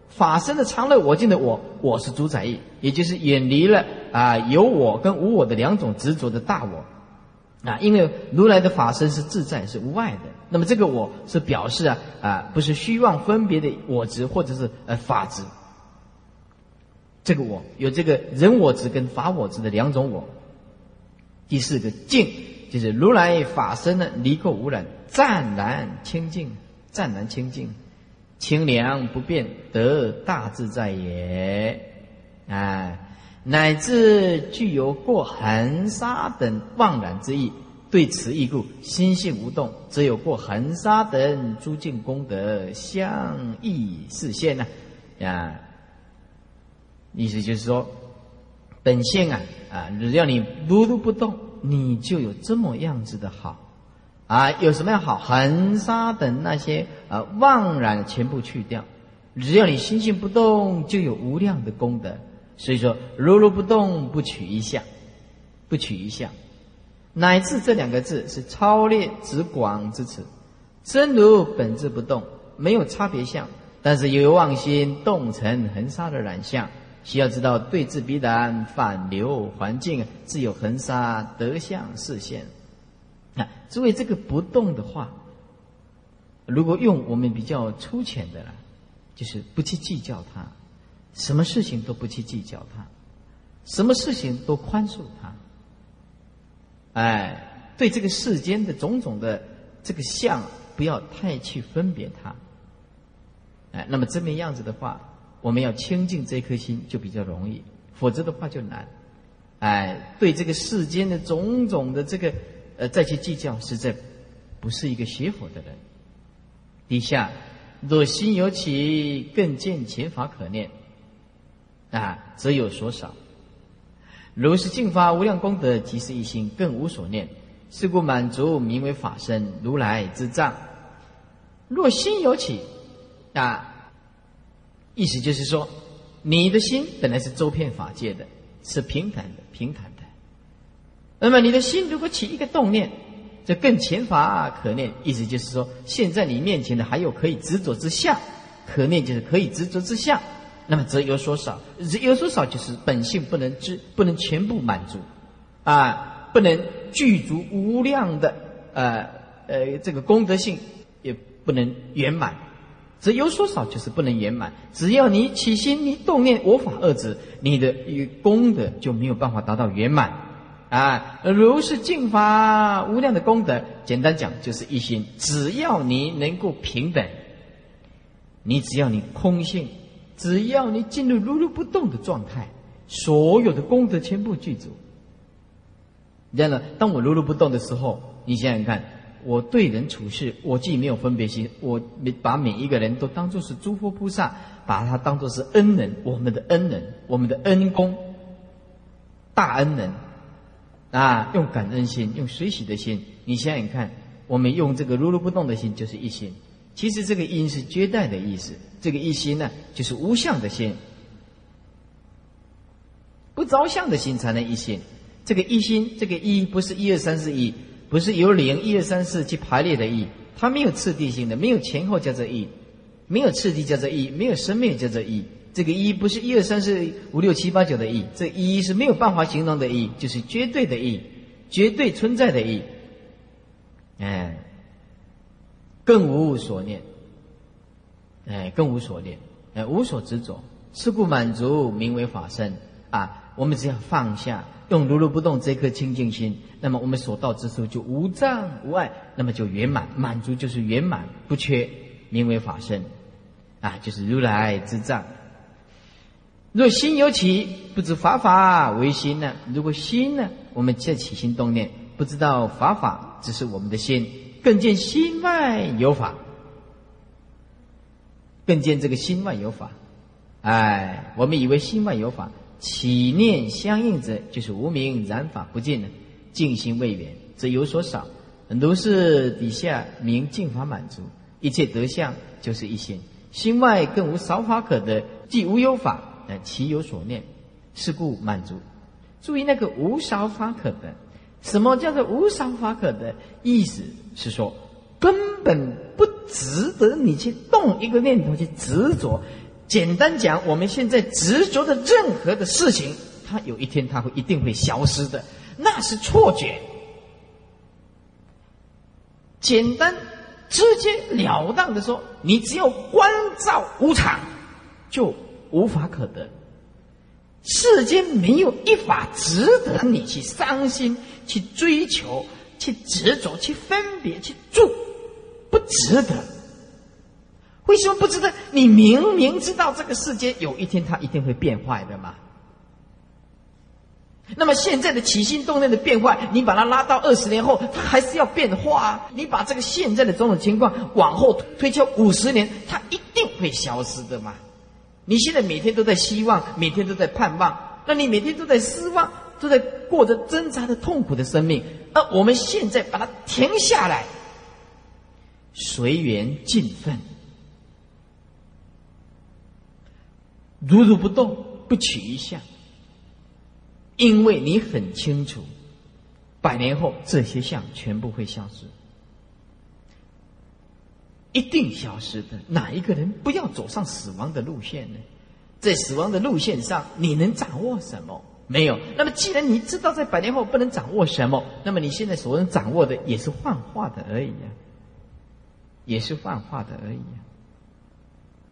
法身的常乐我净的我，我是主宰意，也就是远离了啊有我跟无我的两种执着的大我。啊，因为如来的法身是自在是无碍的，那么这个我是表示啊啊不是虚妄分别的我执或者是呃法执，这个我有这个人我执跟法我执的两种我。第四个净就是如来法身呢离垢污染。湛然清净，湛然清净，清凉不变，得大自在也。啊，乃至具有过恒沙等妄然之意，对此意故，心性无动，只有过恒沙等诸净。功德相异示现呢。啊，意思就是说，本性啊啊，只要你如如不动，你就有这么样子的好。啊，有什么样好？恒沙等那些啊妄然全部去掉，只要你心性不动，就有无量的功德。所以说，如如不动，不取一相，不取一相，乃至这两个字是超列之广之词。真如本质不动，没有差别相，但是有妄心动成恒沙的染相，需要知道对治必然，反流环境，自有恒沙德相视现。那诸位，这个不动的话，如果用我们比较粗浅的了，就是不去计较它，什么事情都不去计较它，什么事情都宽恕它。哎，对这个世间的种种的这个相，不要太去分别它。哎，那么这么样子的话，我们要清净这颗心就比较容易，否则的话就难。哎，对这个世间的种种的这个。呃，再去计较，实在不是一个学佛的人。底下若心有起，更见前法可念，啊，则有所少。如是净发无量功德，即是一心，更无所念。是故满足名为法身，如来之藏。若心有起，啊，意思就是说，你的心本来是周遍法界的，是平坦的，平坦的。那么你的心如果起一个动念，这更前法可念，意思就是说，现在你面前的还有可以执着之相，可念就是可以执着之相。那么则有所少，有所少就是本性不能知，不能全部满足，啊，不能具足无量的呃呃这个功德性，也不能圆满。只有所少就是不能圆满。只要你起心，你动念我法二字，你的功德就没有办法达到圆满。啊，如是净法无量的功德，简单讲就是一心。只要你能够平等，你只要你空性。只要你进入如如不动的状态，所有的功德全部具足。这样呢，当我如如不动的时候，你想想看，我对人处事，我既没有分别心，我把每一个人都当作是诸佛菩萨，把他当作是恩人，我们的恩人，我们的恩公，大恩人，啊，用感恩心，用随喜的心，你想想看，我们用这个如如不动的心，就是一心。其实这个“因”是绝代的意思，这个一心呢，就是无相的心，不着相的心才能一心。这个一心，这个一不是一二三四一，不是由零一二三四去排列的一，它没有次第性的，没有前后叫做一，没有次第叫做一，没有生命叫做一。这个一不是一二三四五六七八九的一，这一是没有办法形容的一，就是绝对的一，绝对存在的一，哎。更无所念，哎，更无所念，哎，无所执着，是故满足名为法身啊。我们只要放下，用如如不动这颗清净心，那么我们所到之处就无障无碍，那么就圆满，满足就是圆满不缺，名为法身啊，就是如来之藏。若心有起，不知法法为心呢？如果心呢，我们再起心动念，不知道法法只是我们的心。更见心外有法，更见这个心外有法。哎，我们以为心外有法，起念相应者，就是无名染法不尽了，静心未远，则有所少。如是底下名净法满足，一切德相就是一心，心外更无少法可得，既无有法，呃，其有所念？是故满足。注意那个无少法可得。什么叫做无少法可得？意思是说，根本不值得你去动一个念头去执着。简单讲，我们现在执着的任何的事情，它有一天它会一定会消失的，那是错觉。简单、直截了当的说，你只要关照无常，就无法可得。世间没有一法值得你去伤心、去追求、去执着、去分别、去住，不值得。为什么不知道？你明明知道这个世间有一天它一定会变坏的嘛。那么现在的起心动念的变坏，你把它拉到二十年后，它还是要变化。你把这个现在的种种情况往后推敲五十年，它一定会消失的嘛。你现在每天都在希望，每天都在盼望，那你每天都在失望，都在过着挣扎的痛苦的生命。而我们现在把它停下来，随缘尽分，如如不动，不取一相，因为你很清楚，百年后这些相全部会消失。一定消失的。哪一个人不要走上死亡的路线呢？在死亡的路线上，你能掌握什么？没有。那么，既然你知道在百年后不能掌握什么，那么你现在所能掌握的也是幻化的而已啊，也是幻化的而已啊。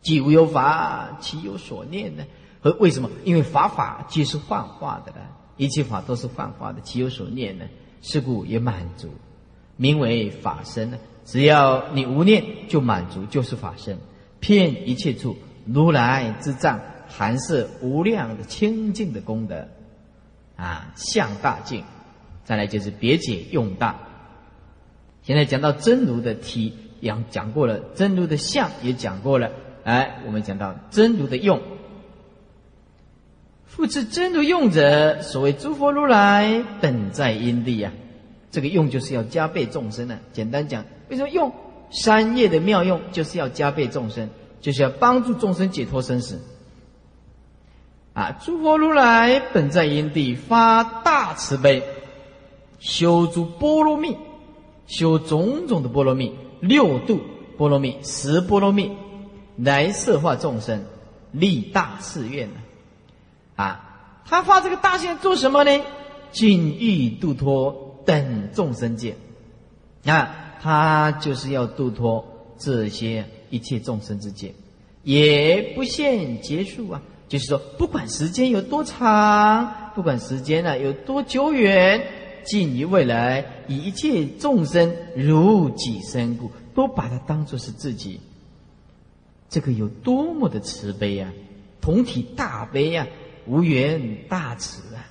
既无有法，其有所念呢？和为什么？因为法法皆是幻化的了，一切法都是幻化的，其有所念呢？是故也满足，名为法身呢。只要你无念，就满足，就是法身。遍一切处，如来之藏，含摄无量的清净的功德，啊，相大净。再来就是别解用大。现在讲到真如的体，讲讲过了；真如的相也讲过了。哎，我们讲到真如的用。复持真如用者，所谓诸佛如来本在因地呀。这个用就是要加倍众生呢。简单讲。为什么用三业的妙用，就是要加倍众生，就是要帮助众生解脱生死。啊，诸佛如来本在因地发大慈悲，修诸波罗蜜，修种种的波罗蜜，六度波罗蜜、十波罗蜜，来摄化众生，立大誓愿呢。啊，他发这个大誓愿做什么呢？尽欲度脱等众生界。啊，他就是要度脱这些一切众生之界，也不限结束啊。就是说，不管时间有多长，不管时间呢有多久远，尽于未来，以一切众生如己身故，都把它当作是自己。这个有多么的慈悲啊！同体大悲啊！无缘大慈啊！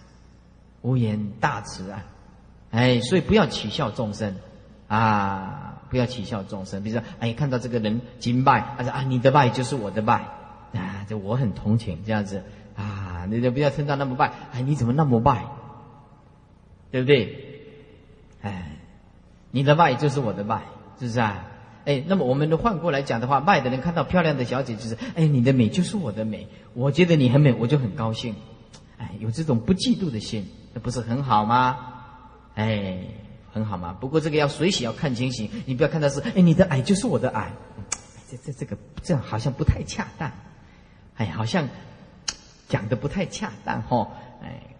无缘大慈啊！哎，所以不要取笑众生啊！不要取笑众生。比如说，哎，看到这个人敬拜，他说啊，你的拜就是我的拜。啊，就我很同情这样子啊，你就不要称赞那么拜，哎，你怎么那么拜？对不对？哎，你的拜就是我的拜，是不是啊？哎，那么我们都换过来讲的话，卖的人看到漂亮的小姐，就是哎，你的美就是我的美，我觉得你很美，我就很高兴，哎，有这种不嫉妒的心，那不是很好吗？哎，很好吗？不过这个要随喜，要看情形，你不要看到是哎，你的矮就是我的矮，这这这个这样好像不太恰当。哎，好像讲的不太恰当哦。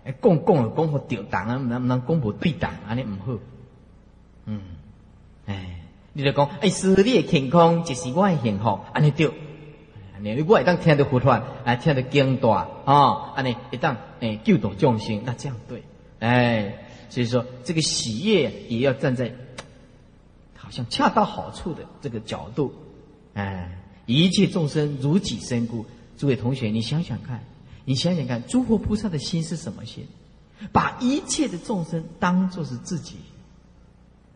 哎，公共的公婆丢档啊，能不能公婆对挡啊？你唔好。嗯，哎，你就讲，哎，是你的健康就是我的幸福，安尼对。你如果一旦听得糊涂，啊，听得惊大啊，安尼一旦哎救度众生，那这样对。哎，所以说这个喜悦也要站在好像恰到好处的这个角度。哎，一切众生如己身故。诸位同学，你想想看，你想想看，诸佛菩萨的心是什么心？把一切的众生当作是自己，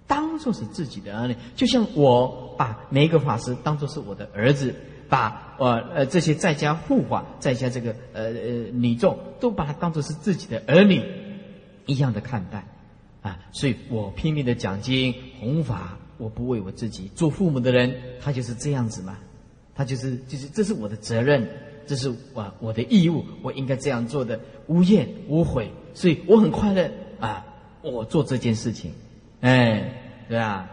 当作是自己的儿女，就像我把每一个法师当作是我的儿子，把呃呃这些在家护法，在家这个呃呃女众都把他当作是自己的儿女一样的看待啊！所以我拼命的讲经弘法，我不为我自己。做父母的人，他就是这样子嘛，他就是就是这是我的责任。这是我我的义务，我应该这样做的，无怨无悔，所以我很快乐啊！我做这件事情，哎，对啊？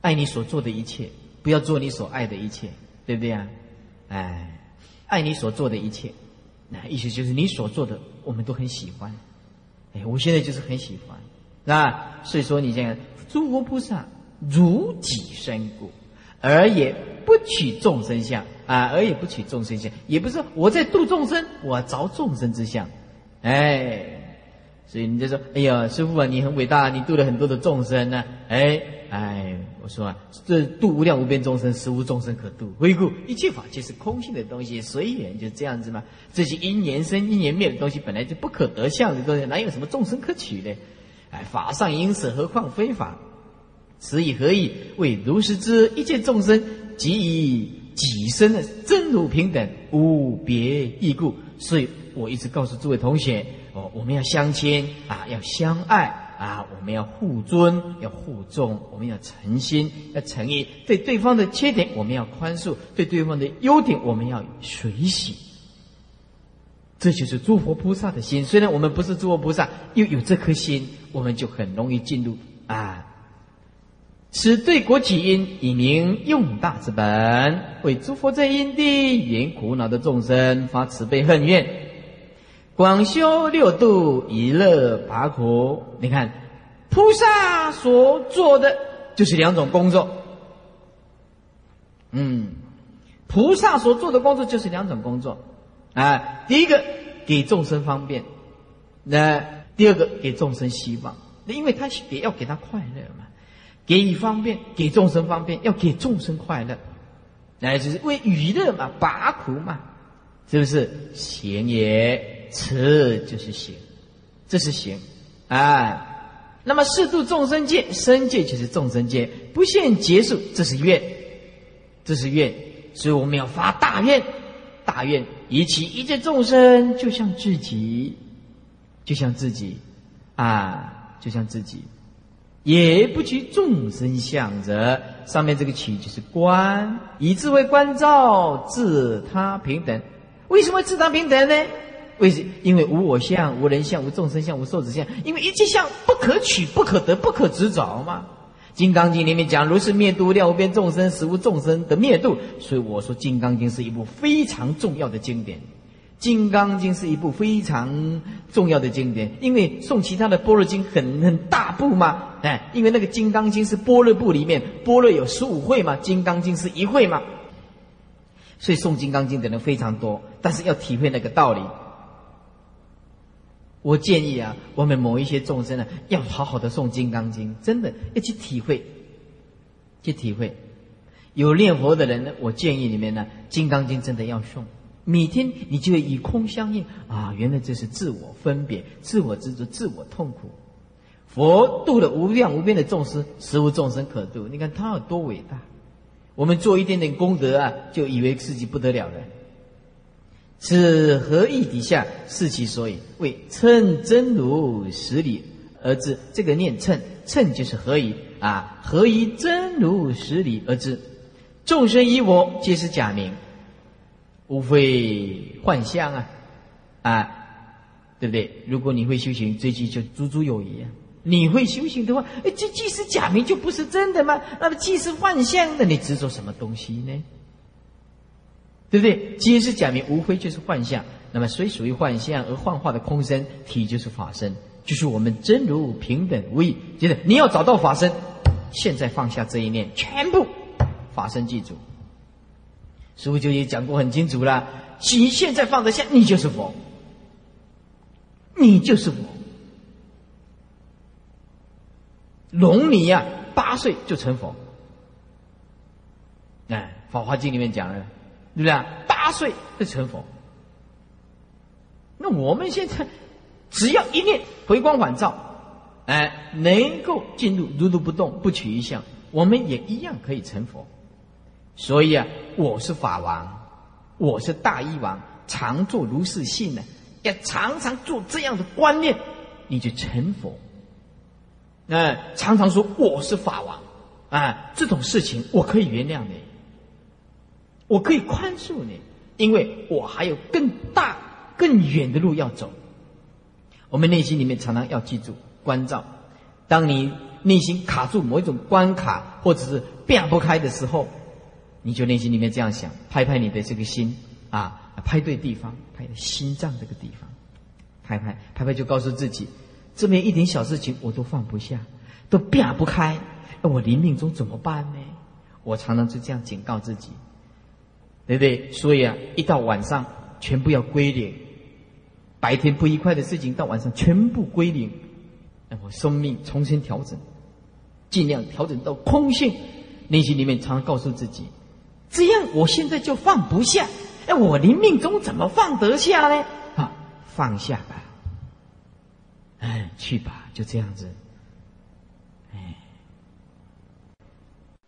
爱你所做的一切，不要做你所爱的一切，对不对啊？哎，爱你所做的一切，那意思就是你所做的，我们都很喜欢。哎，我现在就是很喜欢，那所以说你现在诸佛菩萨如己身故。而也不取众生相啊，而也不取众生相，也不是我在度众生，我着众生之相，哎，所以你就说，哎呀，师傅啊，你很伟大，你度了很多的众生呢，哎哎，我说啊，这度无量无边众生，实无众生可度。回顾一切法皆是空性的东西，随缘就这样子嘛。这些因缘生、因缘灭的东西，本来就不可得相的东西，哪有什么众生可取呢？哎，法上因此，何况非法？此以何意？为如是之一切众生，即以己身的真如平等，无别异故。所以我一直告诉诸位同学：哦，我们要相亲啊，要相爱啊，我们要互尊，要互重，我们要诚心，要诚意。对对方的缺点，我们要宽恕；对对方的优点，我们要随喜。这就是诸佛菩萨的心。虽然我们不是诸佛菩萨，又有这颗心，我们就很容易进入啊。此对国起因，以明用大之本，为诸佛在因地，缘苦恼的众生发慈悲恨怨，广修六度，以乐拔苦。你看，菩萨所做的就是两种工作。嗯，菩萨所做的工作就是两种工作啊。第一个给众生方便，那第二个给众生希望。那因为他也要给他快乐嘛。给予方便，给众生方便，要给众生快乐，乃至是为娱乐嘛，拔苦嘛，是不是？行也，此就是行，这是行啊。那么四度众生界，生界就是众生界，不限结束，这是愿，这是愿。所以我们要发大愿，大愿以其一切众生，就像自己，就像自己啊，就像自己。也不取众生相者，上面这个取就是观，以智慧观照，自他平等。为什么自他平等呢？为什？因为无我相、无人相、无众生相、无寿者相，因为一切相不可取、不可得、不可执着嘛。《金刚经》里面讲，如是灭度量无边众生，实无众生的灭度。所以我说，《金刚经》是一部非常重要的经典。《金刚经》是一部非常重要的经典，因为诵其他的般若经很很大部嘛，哎，因为那个《金刚经》是般若部里面，般若有十五会嘛，《金刚经》是一会嘛，所以诵《金刚经》的人非常多，但是要体会那个道理。我建议啊，我们某一些众生呢，要好好的诵《金刚经》，真的要去体会，去体会。有念佛的人呢，我建议里面呢，《金刚经》真的要诵，每天你就会以空相应啊，原来这是自我分别、自我执着、自我痛苦。佛度了无量无边的众生，实无众生可度。你看他有多伟大！我们做一点点功德啊，就以为自己不得了了。此何意底下是其所以？为称真如实理而知。这个念称称就是何以啊？何以真如实理而知？众生以我皆是假名，无非幻象啊啊，对不对？如果你会修行，这句就足足有余啊。你会修行的话，这既是假名，就不是真的吗？那么既是幻象，那你执着什么东西呢？对不对？皆是假名，无非就是幻象。那么，虽属于幻象而幻化的空身体，就是法身，就是我们真如平等无异。接着，你要找到法身，现在放下这一念，全部法身记住。师父就也讲过很清楚了：你现在放得下，你就是佛，你就是佛。龙女呀，八岁就成佛。哎，《法华经》里面讲了。对不对啊？八岁就成佛。那我们现在只要一念回光返照，哎，能够进入如如不动，不取一相，我们也一样可以成佛。所以啊，我是法王，我是大一王，常做如是信呢，要常常做这样的观念，你就成佛。哎，常常说我是法王，啊，这种事情我可以原谅你。我可以宽恕你，因为我还有更大、更远的路要走。我们内心里面常常要记住关照。当你内心卡住某一种关卡，或者是变不开的时候，你就内心里面这样想：拍拍你的这个心啊，拍对地方，拍心脏这个地方，拍拍拍拍，就告诉自己，这边一点小事情我都放不下，都变不开，那我临命中怎么办呢？我常常就这样警告自己。对不对？所以啊，一到晚上，全部要归零。白天不愉快的事情，到晚上全部归零。那我生命重新调整，尽量调整到空性。内心里面常常告诉自己：这样，我现在就放不下。哎，我临命中怎么放得下呢？啊，放下吧。哎，去吧，就这样子。